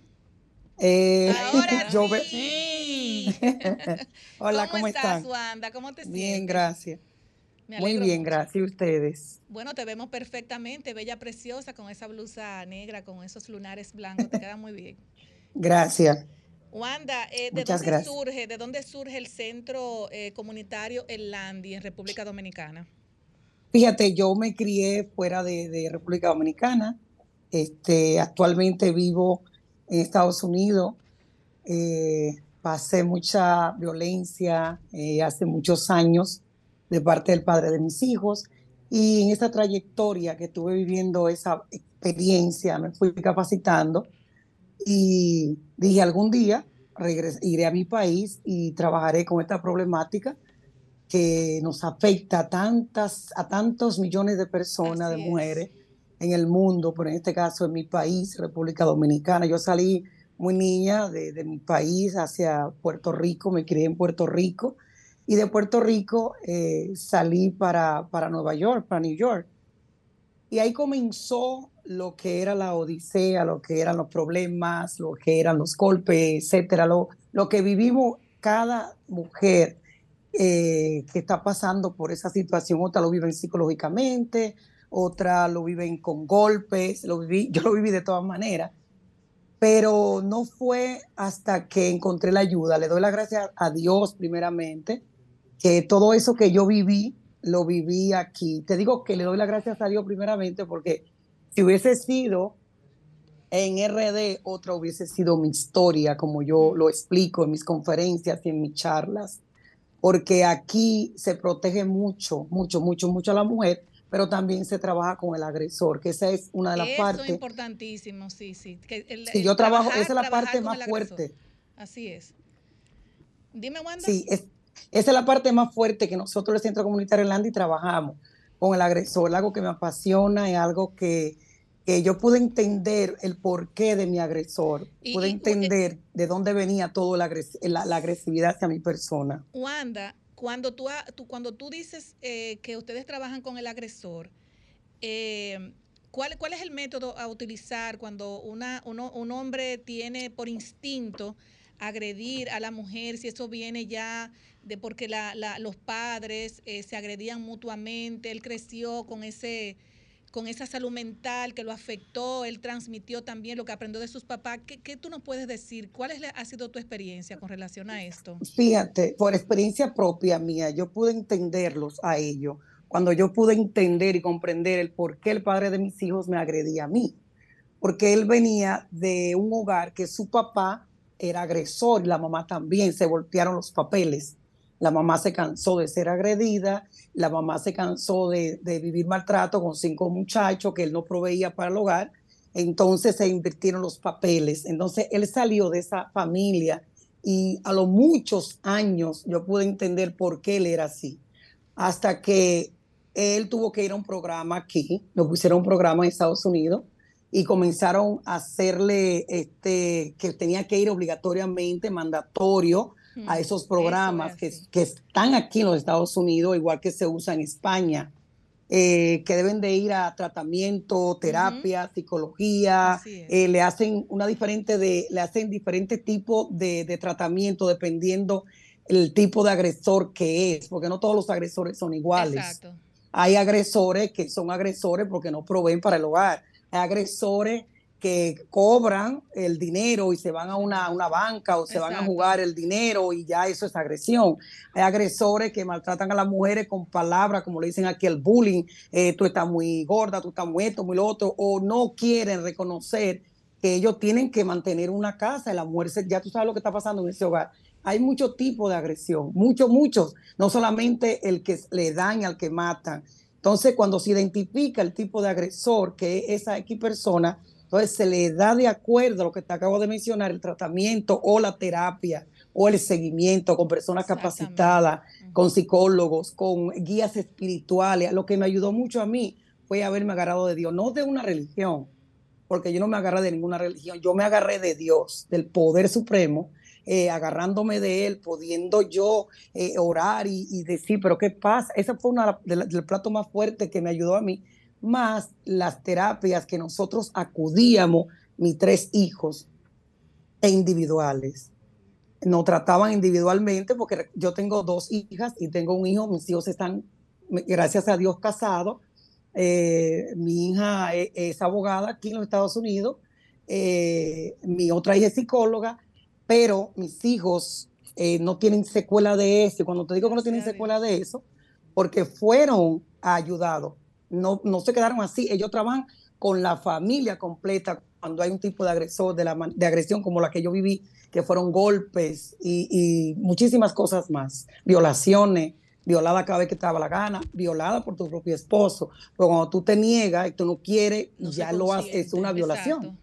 Eh, Ahora yo sí. Hola, ¿cómo, estás, están? Wanda? ¿Cómo te sientes? Bien, gracias. Muy bien, mucho. gracias. ¿Y ustedes? Bueno, te vemos perfectamente, bella, preciosa, con esa blusa negra, con esos lunares blancos, te queda muy bien. Gracias. Wanda, eh, ¿de Muchas dónde gracias. surge, de dónde surge el centro eh, comunitario El Landi en República Dominicana? Fíjate, yo me crié fuera de, de República Dominicana. Este, actualmente vivo en Estados Unidos. Eh, pasé mucha violencia eh, hace muchos años de parte del padre de mis hijos. Y en esta trayectoria que estuve viviendo esa experiencia, me fui capacitando y dije algún día regres- iré a mi país y trabajaré con esta problemática que nos afecta a tantas, a tantos millones de personas, de mujeres en el mundo, pero en este caso en mi país, República Dominicana. Yo salí muy niña de, de mi país hacia Puerto Rico, me crié en Puerto Rico y de Puerto Rico eh, salí para, para Nueva York, para New York. Y ahí comenzó lo que era la odisea, lo que eran los problemas, lo que eran los golpes, etcétera, lo, lo que vivimos cada mujer eh, que está pasando por esa situación. Otra lo viven psicológicamente, otra lo viven con golpes, lo viví, yo lo viví de todas maneras. Pero no fue hasta que encontré la ayuda. Le doy las gracias a Dios primeramente, que todo eso que yo viví, lo viví aquí. Te digo que le doy las gracias a Dios primeramente porque si hubiese sido en RD, otra hubiese sido mi historia, como yo lo explico en mis conferencias y en mis charlas, porque aquí se protege mucho, mucho, mucho, mucho a la mujer, pero también se trabaja con el agresor, que esa es una de las Eso es partes. importantísimo, sí, sí. Que el- Si yo trabajo, trabajar- esa es la parte más fuerte. Así es. Dime, Wanda. Sí, es- esa es la parte más fuerte que nosotros, el Centro Comunitario Landy, trabajamos con el agresor, algo que me apasiona y algo que, que yo pude entender el porqué de mi agresor, Y- pude y- entender de dónde venía toda la, agres- la- la agresividad hacia mi persona. Wanda, cuando tú, tú- cuando tú dices eh, que ustedes trabajan con el agresor, eh, ¿cuál, ¿cuál es el método a utilizar cuando una, uno- un hombre tiene por instinto agredir a la mujer, si eso viene ya de porque la- la- los padres eh, se agredían mutuamente, él creció con ese con esa salud mental que lo afectó, él transmitió también lo que aprendió de sus papás. ¿Qué, tú nos puedes decir? ¿Cuál es ha sido tu experiencia con relación a esto? Fíjate, por experiencia propia mía, yo pude entenderlos a ellos cuando yo pude entender y comprender el por qué el padre de mis hijos me agredía a mí. Porque él venía de un hogar que su papá era agresor y la mamá también, se voltearon los papeles. La mamá se cansó de ser agredida, la mamá se cansó de, de vivir maltrato con cinco muchachos que él no proveía para el hogar, entonces se invirtieron los papeles. Entonces él salió de esa familia y a los muchos años yo pude entender por qué él era así. Hasta que él tuvo que ir a un programa aquí, lo pusieron un programa en Estados Unidos y comenzaron a hacerle este que tenía que ir obligatoriamente mandatorio a esos programas que, que están aquí en los Estados Unidos, igual que se usa en España. eh, que deben de ir a tratamiento, terapia, psicología, eh, le hacen una diferente de, le hacen diferentes tipos de, de tratamiento dependiendo el tipo de agresor que es, porque no todos los agresores son iguales. Exacto. Hay agresores que son agresores porque no proveen para el hogar. Hay agresores que cobran el dinero y se van a una, una banca o se van a jugar el dinero y ya eso es agresión. Hay agresores que maltratan a las mujeres con palabras, como le dicen aquí, el bullying, eh, tú estás muy gorda, tú estás muy esto, muy lo otro, o no quieren reconocer que ellos tienen que mantener una casa y la mujer, ya tú sabes lo que está pasando en ese hogar. Hay muchos tipos de agresión, muchos, muchos, no solamente el que le daña, al que matan. Entonces, cuando se identifica el tipo de agresor, que es esa X persona, entonces se le da de acuerdo a lo que te acabo de mencionar, el tratamiento o la terapia o el seguimiento con personas capacitadas, con psicólogos, con guías espirituales. Lo que me ayudó mucho a mí fue haberme agarrado de Dios, no de una religión, porque yo no me agarré de ninguna religión, yo me agarré de Dios, del poder supremo, eh, agarrándome de Él, pudiendo yo eh, orar y, decir, pero ¿qué pasa? Esa fue una del plato más fuerte que me ayudó a mí, más las terapias que nosotros acudíamos, mis tres hijos, e individuales. Nos trataban individualmente porque yo tengo dos hijas y tengo un hijo, mis hijos están, gracias a Dios, casados. Eh, mi hija e- es, abogada aquí en los Estados Unidos, mi otra hija es psicóloga, pero mis hijos eh, no tienen secuela de eso. Y cuando te digo que no tienen secuela de eso, porque fueron ayudados, no, no se quedaron así, ellos trabajan con la familia completa cuando hay un tipo de agresor, de, la, de agresión como la que yo viví, que fueron golpes y, y muchísimas cosas más, violaciones, violada cada vez que te daba la gana, violada por tu propio esposo, pero cuando tú te niegas y tú no quieres, ya lo haces, es una violación.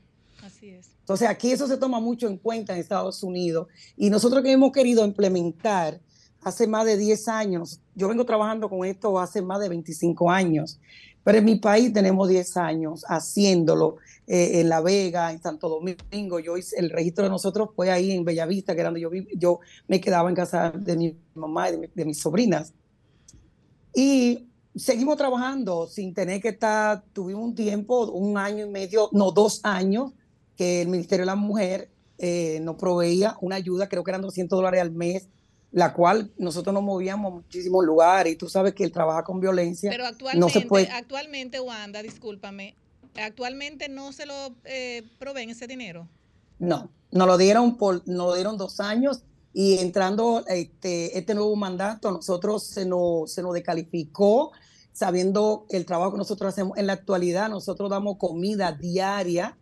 Entonces aquí eso se toma mucho en cuenta en Estados Unidos y nosotros que hemos querido implementar hace más de 10 años, yo vengo trabajando con esto hace más de 25 años, pero en mi país tenemos 10 años haciéndolo eh, en La Vega, en Santo Domingo, yo hice, el registro de nosotros fue ahí en Bellavista, que era donde yo, viví, yo me quedaba en casa de mi mamá y de mis sobrinas. Y seguimos trabajando sin tener que estar, tuvimos un tiempo, un año y medio, no, dos años, que el Ministerio de la Mujer eh, nos proveía una ayuda, creo que eran 200 dólares al mes, la cual nosotros nos movíamos a muchísimos lugares y tú sabes que el trabajar con violencia Pero no actualmente, se puede, actualmente, Wanda, discúlpame, actualmente no se lo eh, proveen ese dinero. no, nos lo dieron por, nos lo dieron dos años y entrando este, este nuevo mandato, nosotros se nos, se nos descalificó sabiendo el trabajo que nosotros hacemos. En la actualidad, nosotros damos comida diaria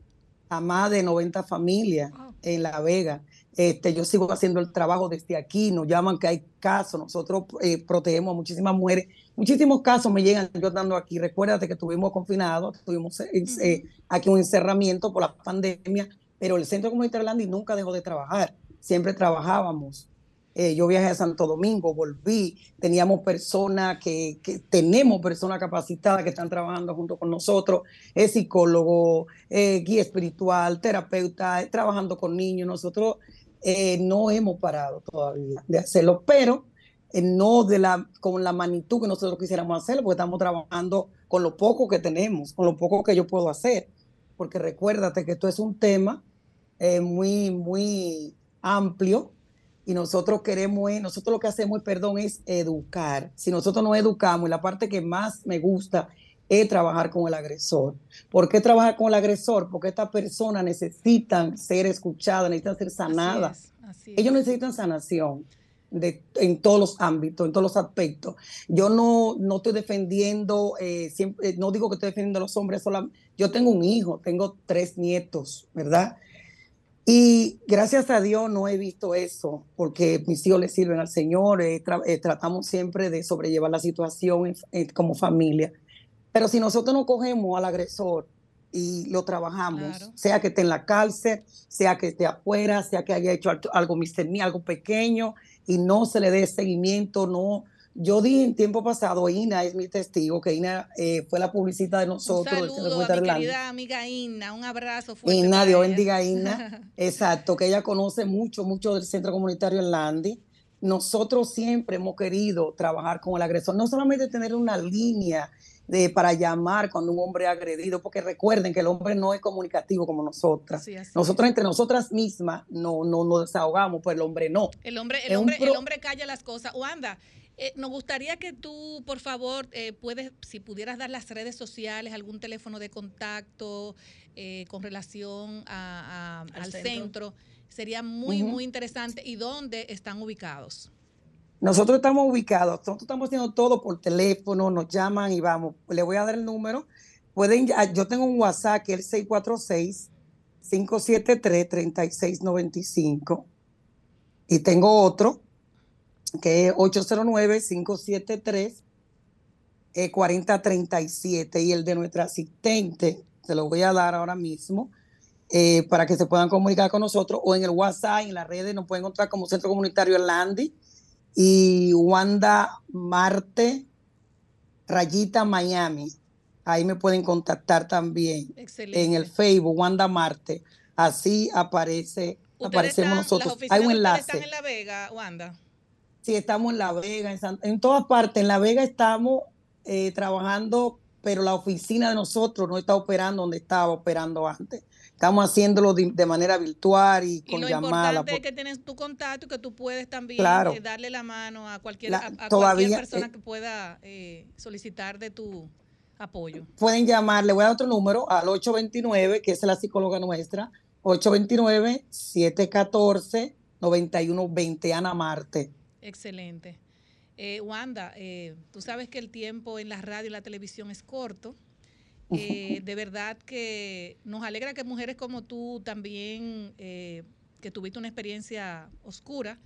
a más de 90 familias en La Vega. Este, yo sigo haciendo el trabajo desde aquí, nos llaman que hay casos, nosotros eh, protegemos a muchísimas mujeres, muchísimos casos me llegan yo dando aquí, recuérdate que estuvimos confinados, tuvimos eh, eh, aquí un encerramiento por la pandemia, pero el Centro Comunitario Landy nunca dejó de trabajar, siempre trabajábamos. Eh, yo viajé a Santo Domingo, volví, teníamos personas que, tenemos personas capacitadas que están trabajando junto con nosotros, es psicólogo, eh, guía espiritual, terapeuta, eh, trabajando con niños. Nosotros no hemos parado todavía de hacerlo, pero no de la, con la magnitud que nosotros quisiéramos hacerlo, porque estamos trabajando con lo poco que tenemos, con lo poco que yo puedo hacer, porque recuérdate que esto es un tema muy, muy amplio y nosotros queremos, es- nosotros lo que hacemos, perdón, es educar. Si nosotros nos educamos, y la parte que más me gusta es trabajar con el agresor. ¿Por qué trabajar con el agresor? Porque estas personas necesitan ser escuchadas, necesitan ser sanadas. Ellos necesitan sanación de, en todos los ámbitos, en todos los aspectos. Yo no, no estoy defendiendo, eh, siempre, no digo que estoy defendiendo a los hombres solamente. Yo tengo un hijo, tengo tres nietos, ¿verdad? Y gracias a Dios no he visto eso, porque mis hijos le sirven al Señor, eh, tra- eh, tratamos siempre de sobrellevar la situación en- en- como familia. Pero si nosotros no cogemos al agresor y lo trabajamos, sea que esté en la cárcel, sea que esté afuera, sea que haya hecho algo- algo algo pequeño y no se le dé seguimiento, no. Yo dije en tiempo pasado, Ina es mi testigo, que Ina eh, fue la publicista de Un nosotros. del Centro saludo a Comunitario mi querida amiga Inna, un abrazo fuerte. Para Dios bendiga a Inna. Exacto, que ella conoce mucho, mucho del centro comunitario en Landy. Nosotros siempre hemos querido trabajar con el agresor, no solamente tener una línea de, para llamar cuando un hombre es agredido, porque recuerden que el hombre no es comunicativo como nosotras. Sí, así Nosotros entre nosotras mismas no, no nos desahogamos, pues el hombre no. El hombre, el un hombre, pro- el hombre calla las cosas. Wanda, eh, nos gustaría que tú, por favor, eh, puedes, si pudieras dar las redes sociales, algún teléfono de contacto eh, con relación a- a- al, centro. centro. sería muy, muy interesante. ¿Y dónde están ubicados? Nosotros estamos ubicados, nosotros estamos haciendo todo por teléfono, nos llaman y vamos. Le voy a dar el número. Pueden, yo tengo un WhatsApp que es el 646 573 3695 y tengo otro que es 809 573 eh, 4037 y el de nuestra asistente, se lo voy a dar ahora mismo, eh, para que se puedan comunicar con nosotros o en el WhatsApp, en las redes, nos pueden encontrar como Centro Comunitario Landy y Wanda Marte, Rayita Miami. Ahí me pueden contactar también Excelente. en el Facebook, Wanda Marte. Así aparece, ¿Ustedes aparecemos están- nosotros. Hay un enlace. están en La Vega, Wanda? Sí, estamos en La Vega, en, San- en todas partes. En La Vega estamos eh, trabajando, pero la oficina de nosotros no está operando donde estaba operando antes. Estamos haciéndolo de, de manera virtual y con lo llamada. importante es que tienes tu contacto y que tú puedes también Claro. eh, darle la mano a cualquier, La- a- a cualquier todavía, persona eh, que pueda eh, solicitar de tu apoyo. Pueden llamar, le voy a dar otro número al 829, que es la psicóloga nuestra, 829-714-9120, Ana Marte. Excelente. Eh, Wanda, eh, tú sabes que el tiempo en la radio y la televisión es corto. Eh, de verdad que nos alegra que mujeres como tú también, eh, que tuviste una experiencia oscura,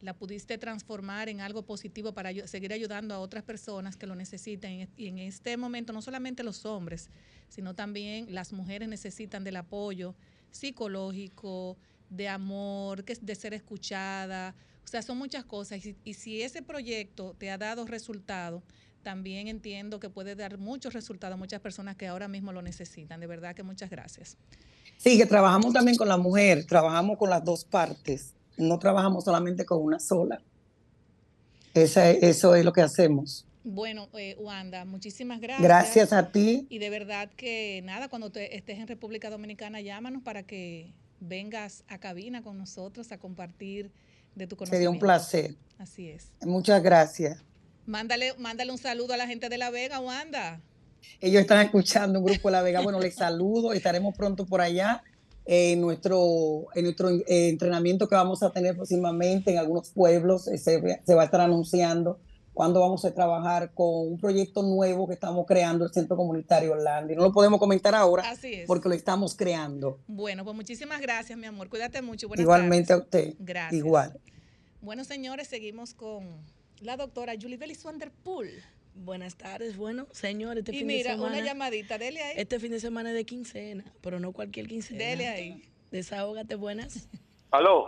la pudiste transformar en algo positivo para seguir ayudando a otras personas que lo necesitan. Y en este momento no solamente los hombres, sino también las mujeres necesitan del apoyo psicológico, de amor, que de ser escuchada. O sea, son muchas cosas. Y, y si ese proyecto te ha dado resultado, también entiendo que puede dar muchos resultados a muchas personas que ahora mismo lo necesitan. De verdad que muchas gracias. Sí, que trabajamos también con la mujer, trabajamos con las dos partes, no trabajamos solamente con una sola. Esa- eso es lo que hacemos. Bueno, eh, Wanda, muchísimas gracias. Gracias a ti. Y de verdad que nada, cuando te estés en República Dominicana, llámanos para que vengas a cabina con nosotros a compartir de tu conocimiento. Sería un placer. Así es. Muchas gracias. Mándale, mándale un saludo a la gente de La Vega, Wanda. Ellos están escuchando un grupo de La Vega. Bueno, les saludo. Estaremos pronto por allá en nuestro, en nuestro entrenamiento que vamos a tener próximamente en algunos pueblos. Se, se va a estar anunciando cuándo vamos a trabajar con un proyecto nuevo que estamos creando, el Centro Comunitario Orlando. Y no lo podemos comentar ahora Así es. porque lo estamos creando. Bueno, pues muchísimas gracias, mi amor. Cuídate mucho. Buenas Igualmente tardes. a usted. Gracias. Igual. Bueno, señores, seguimos con la doctora Julie Delis Vanderpool. Buenas tardes. Bueno, señor, este Y fin mira, de semana. una llamadita, dele ahí. Este fin de semana es de quincena, pero no cualquier quincena. Dele ahí. Desahógate, buenas. Aló.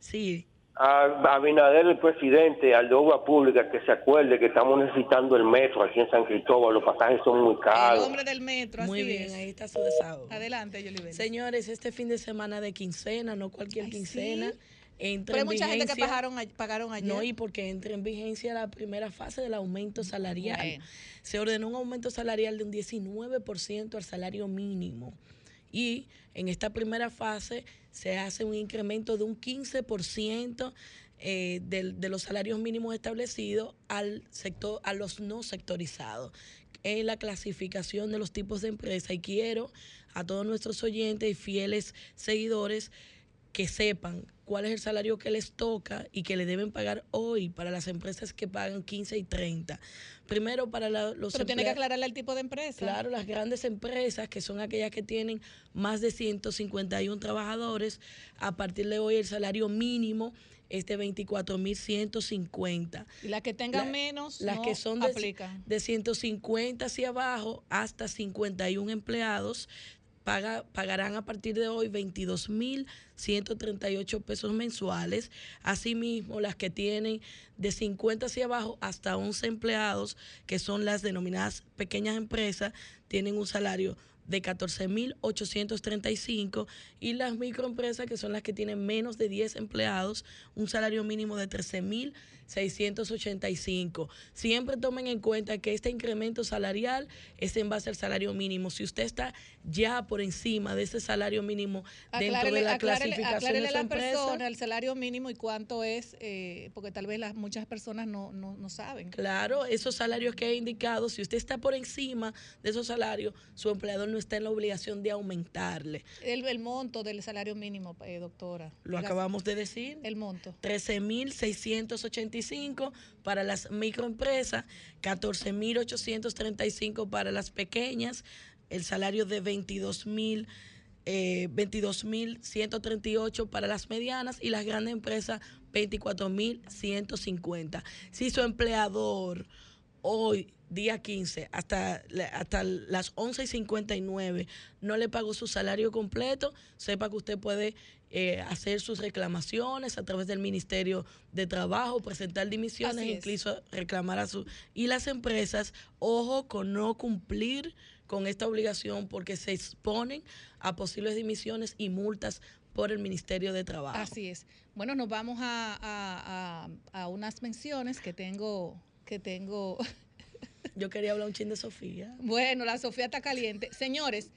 Sí. A Abinader, el presidente, al de Obra Pública, que se acuerde que estamos necesitando el metro aquí en San Cristóbal. Los pasajes son muy El caros. hombre del metro, así Muy bien, es. ahí está su desahogo. Adelante, Delis. Señores, este fin de semana de quincena, no cualquier Ay, quincena. sí. Entra Pero hay mucha gente que pagaron, pagaron ayer. No, y porque entra en vigencia la primera fase del aumento salarial. Bueno. Se ordenó un aumento salarial de un 19% al salario mínimo. Y en esta primera fase se hace un incremento de un 15% eh, del- de, los salarios mínimos establecidos al sector, a los no sectorizados en la clasificación de los tipos de empresa. Y quiero a todos nuestros oyentes y fieles seguidores que sepan cuál es el salario que les toca y que le deben pagar hoy para las empresas que pagan 15 y 30. Primero para la- los Pero tiene que aclararle el tipo de empresa. Claro, las grandes empresas, que son aquellas que tienen más de 151 trabajadores, a partir de hoy el salario mínimo es de 24.150. Y las que tengan La- menos las no que son de, de 150 hacia abajo hasta 51 empleados paga- pagarán a partir de hoy 22.138 pesos mensuales. Asimismo, las que tienen de 50 hacia abajo hasta 11 empleados, que son las denominadas pequeñas empresas, tienen un salario de 14.835 y las microempresas, que son las que tienen menos de 10 empleados, un salario mínimo de 13.685. Siempre tomen en cuenta que este incremento salarial es en base al salario mínimo. Si usted está ya por encima de ese salario mínimo dentro Aclárele, de la aclárele- clasificación aclárele de a la empresa, persona el salario mínimo y cuánto es, eh, porque tal vez las, muchas personas no, no, no saben. Claro, esos salarios que he indicado, si usted está por encima de esos salarios, su empleador no está en la obligación de aumentarle. El, el monto del salario mínimo, eh, doctora. Lo acabamos de decir. El monto. 13.685 para las microempresas, 14.835 para las pequeñas, el salario de 22.000 eh, 22.138 para las medianas y las grandes empresas 24.150. Si su empleador hoy, día 15, hasta, hasta las 11 y 59, no le pagó su salario completo, sepa que usted puede eh, hacer sus reclamaciones a través del Ministerio de Trabajo, presentar dimisiones, incluso reclamar a su... Y las empresas, ojo con no cumplir con esta obligación porque se exponen a posibles dimisiones y multas por el Ministerio de Trabajo. Así es. Bueno, nos vamos a, a- a- a unas menciones que tengo, que tengo. Yo quería hablar un chin de Sofía. Bueno, la Sofía está caliente. Señores,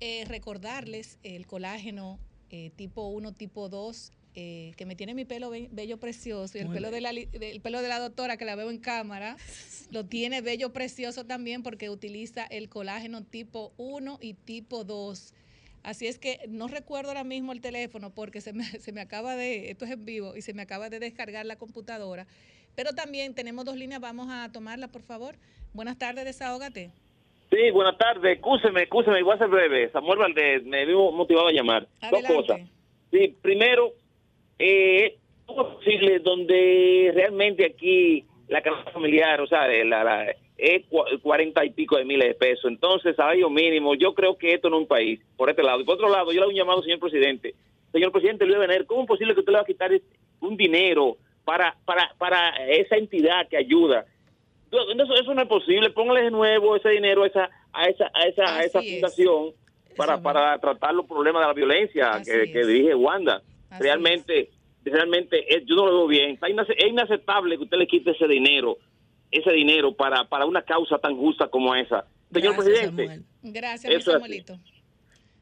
eh, recordarles el colágeno eh, tipo 1, tipo 2, eh, que me tiene mi pelo be- bello precioso y el Muy pelo, de la, del pelo de la doctora que la veo en cámara, lo tiene bello precioso también porque utiliza el colágeno tipo 1 y tipo 2. Así es que no recuerdo ahora mismo el teléfono porque se me, se me acaba de, esto es en vivo, y se me acaba de descargar la computadora. Pero también tenemos dos líneas, vamos a tomarla, por favor. Buenas tardes, desahógate. Sí, buenas tardes. Excúseme, excúseme, voy a ser breve. Samuel Valdés me vio motivado a llamar. Adelante. Dos cosas. Sí, primero, eh, ¿cómo es posible donde realmente aquí la canasta familiar, o sea, la, la- es cua- cuarenta y pico de miles de pesos? Entonces, salario mínimo, yo creo que esto no es un país, por este lado. Y por otro lado, yo le hago un llamado, señor presidente. Señor presidente Luis Abinader, ¿cómo es posible que usted le va a quitar un dinero para, para, para esa entidad que ayuda? Eso, eso no es posible. Póngale de nuevo ese dinero a esa, a esa, a esa, a esa es. fundación para, para tratar los problemas de la violencia que, que dirige Wanda. Así realmente, realmente eh, yo no lo veo bien. Es inaceptable que usted le quite ese dinero, ese dinero para, para una causa tan justa como esa. Señor presidente, Gracias, mi. Samuelito.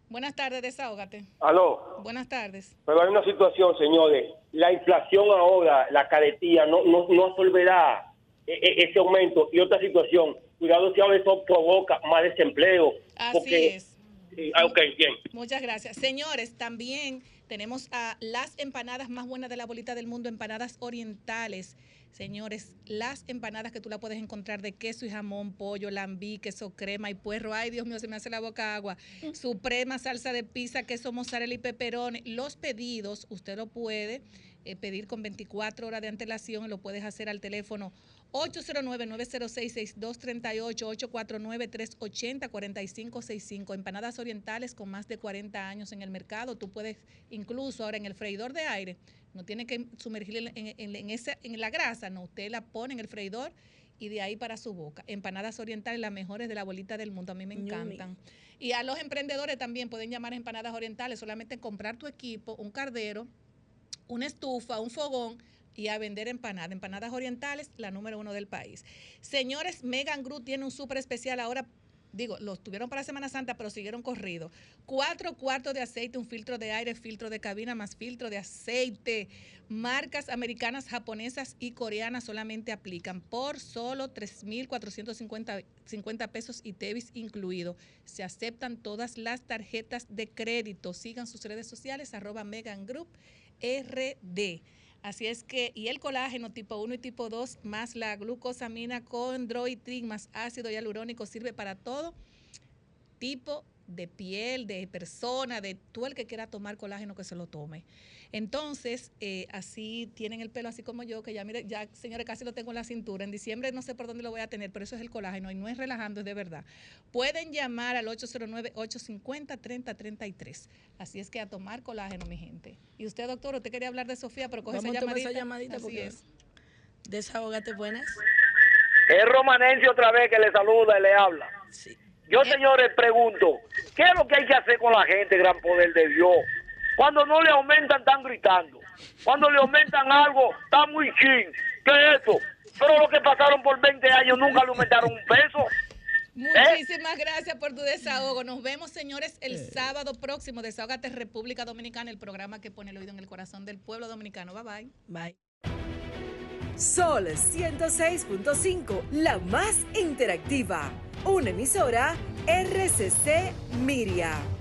Buenas tardes, desahógate. Aló, Buenas tardes. pero hay una situación, señores. La inflación ahora, la caretía, no, no, no absorberá ese aumento. Y otra situación, cuidado si ahora eso provoca más desempleo. Así porque, es. Sí, ah, ok, bien. Muchas gracias. Señores, también tenemos a las empanadas más buenas de la bolita del mundo, empanadas orientales. Señores, las empanadas que tú la puedes encontrar de queso y jamón, pollo, lambí, queso crema y puerro. Ay, Dios mío, se me hace la boca agua. Suprema, salsa de pizza, queso mozzarella y peperoni. Los pedidos, usted lo puede eh, pedir con 24 horas de antelación lo puedes hacer al teléfono 809-906-6238, 849-380-4565. Empanadas orientales con más de 40 años en el mercado. Tú puedes incluso ahora en el freidor de aire, no tiene que sumergirle en, en- en esa- en la grasa, no, usted la pone en el freidor y de ahí para su boca. Empanadas orientales, las mejores de la bolita del mundo, a mí me encantan. Y a los emprendedores también pueden llamar empanadas orientales, solamente comprar tu equipo, un cardero, una estufa, un fogón y a vender empanadas. Empanadas orientales, la número uno del país. Señores, Megan Group tiene un súper especial ahora. Digo, los tuvieron para Semana Santa, pero siguieron corrido. Cuatro cuartos de aceite, un filtro de aire, filtro de cabina más filtro de aceite. Marcas americanas, japonesas y coreanas solamente aplican por solo 3.450 50 pesos y Tevis incluido. Se aceptan todas las tarjetas de crédito. Sigan sus redes sociales, arroba Megan Group RD. Así es que, y el colágeno tipo 1 y tipo 2 más la glucosamina con droitin más ácido hialurónico sirve para todo tipo de piel, de persona, de tú el que quiera tomar colágeno que se lo tome. Entonces, eh, así tienen el pelo así como yo, que ya mire, ya señores, casi lo tengo en la cintura. En diciembre no sé por dónde lo voy a tener, pero eso es el colágeno y no es relajando, es de verdad. Pueden llamar al 809-850-3033. Así es que a tomar colágeno, mi gente. Y usted, doctor, usted quería hablar de Sofía, pero coge esa Vamos a tomar llamadita. esa llamadita Así porque es. Desahógate, buenas. Es Romanense otra vez que le saluda y le habla. Yo, señores, pregunto, ¿qué es lo que hay que hacer con la gente, gran poder de Dios? Cuando no le aumentan, están gritando. Cuando le aumentan algo, está muy chin. ¿Qué es esto? Pero lo que pasaron por 20 años nunca le aumentaron un peso. Muchísimas gracias por tu desahogo. Nos vemos, señores, el sábado próximo. Desahógate República Dominicana, el programa que pone el oído en el corazón del pueblo dominicano. Bye bye. Bye. Sol 106.5, la más interactiva. Una emisora RCC Miria.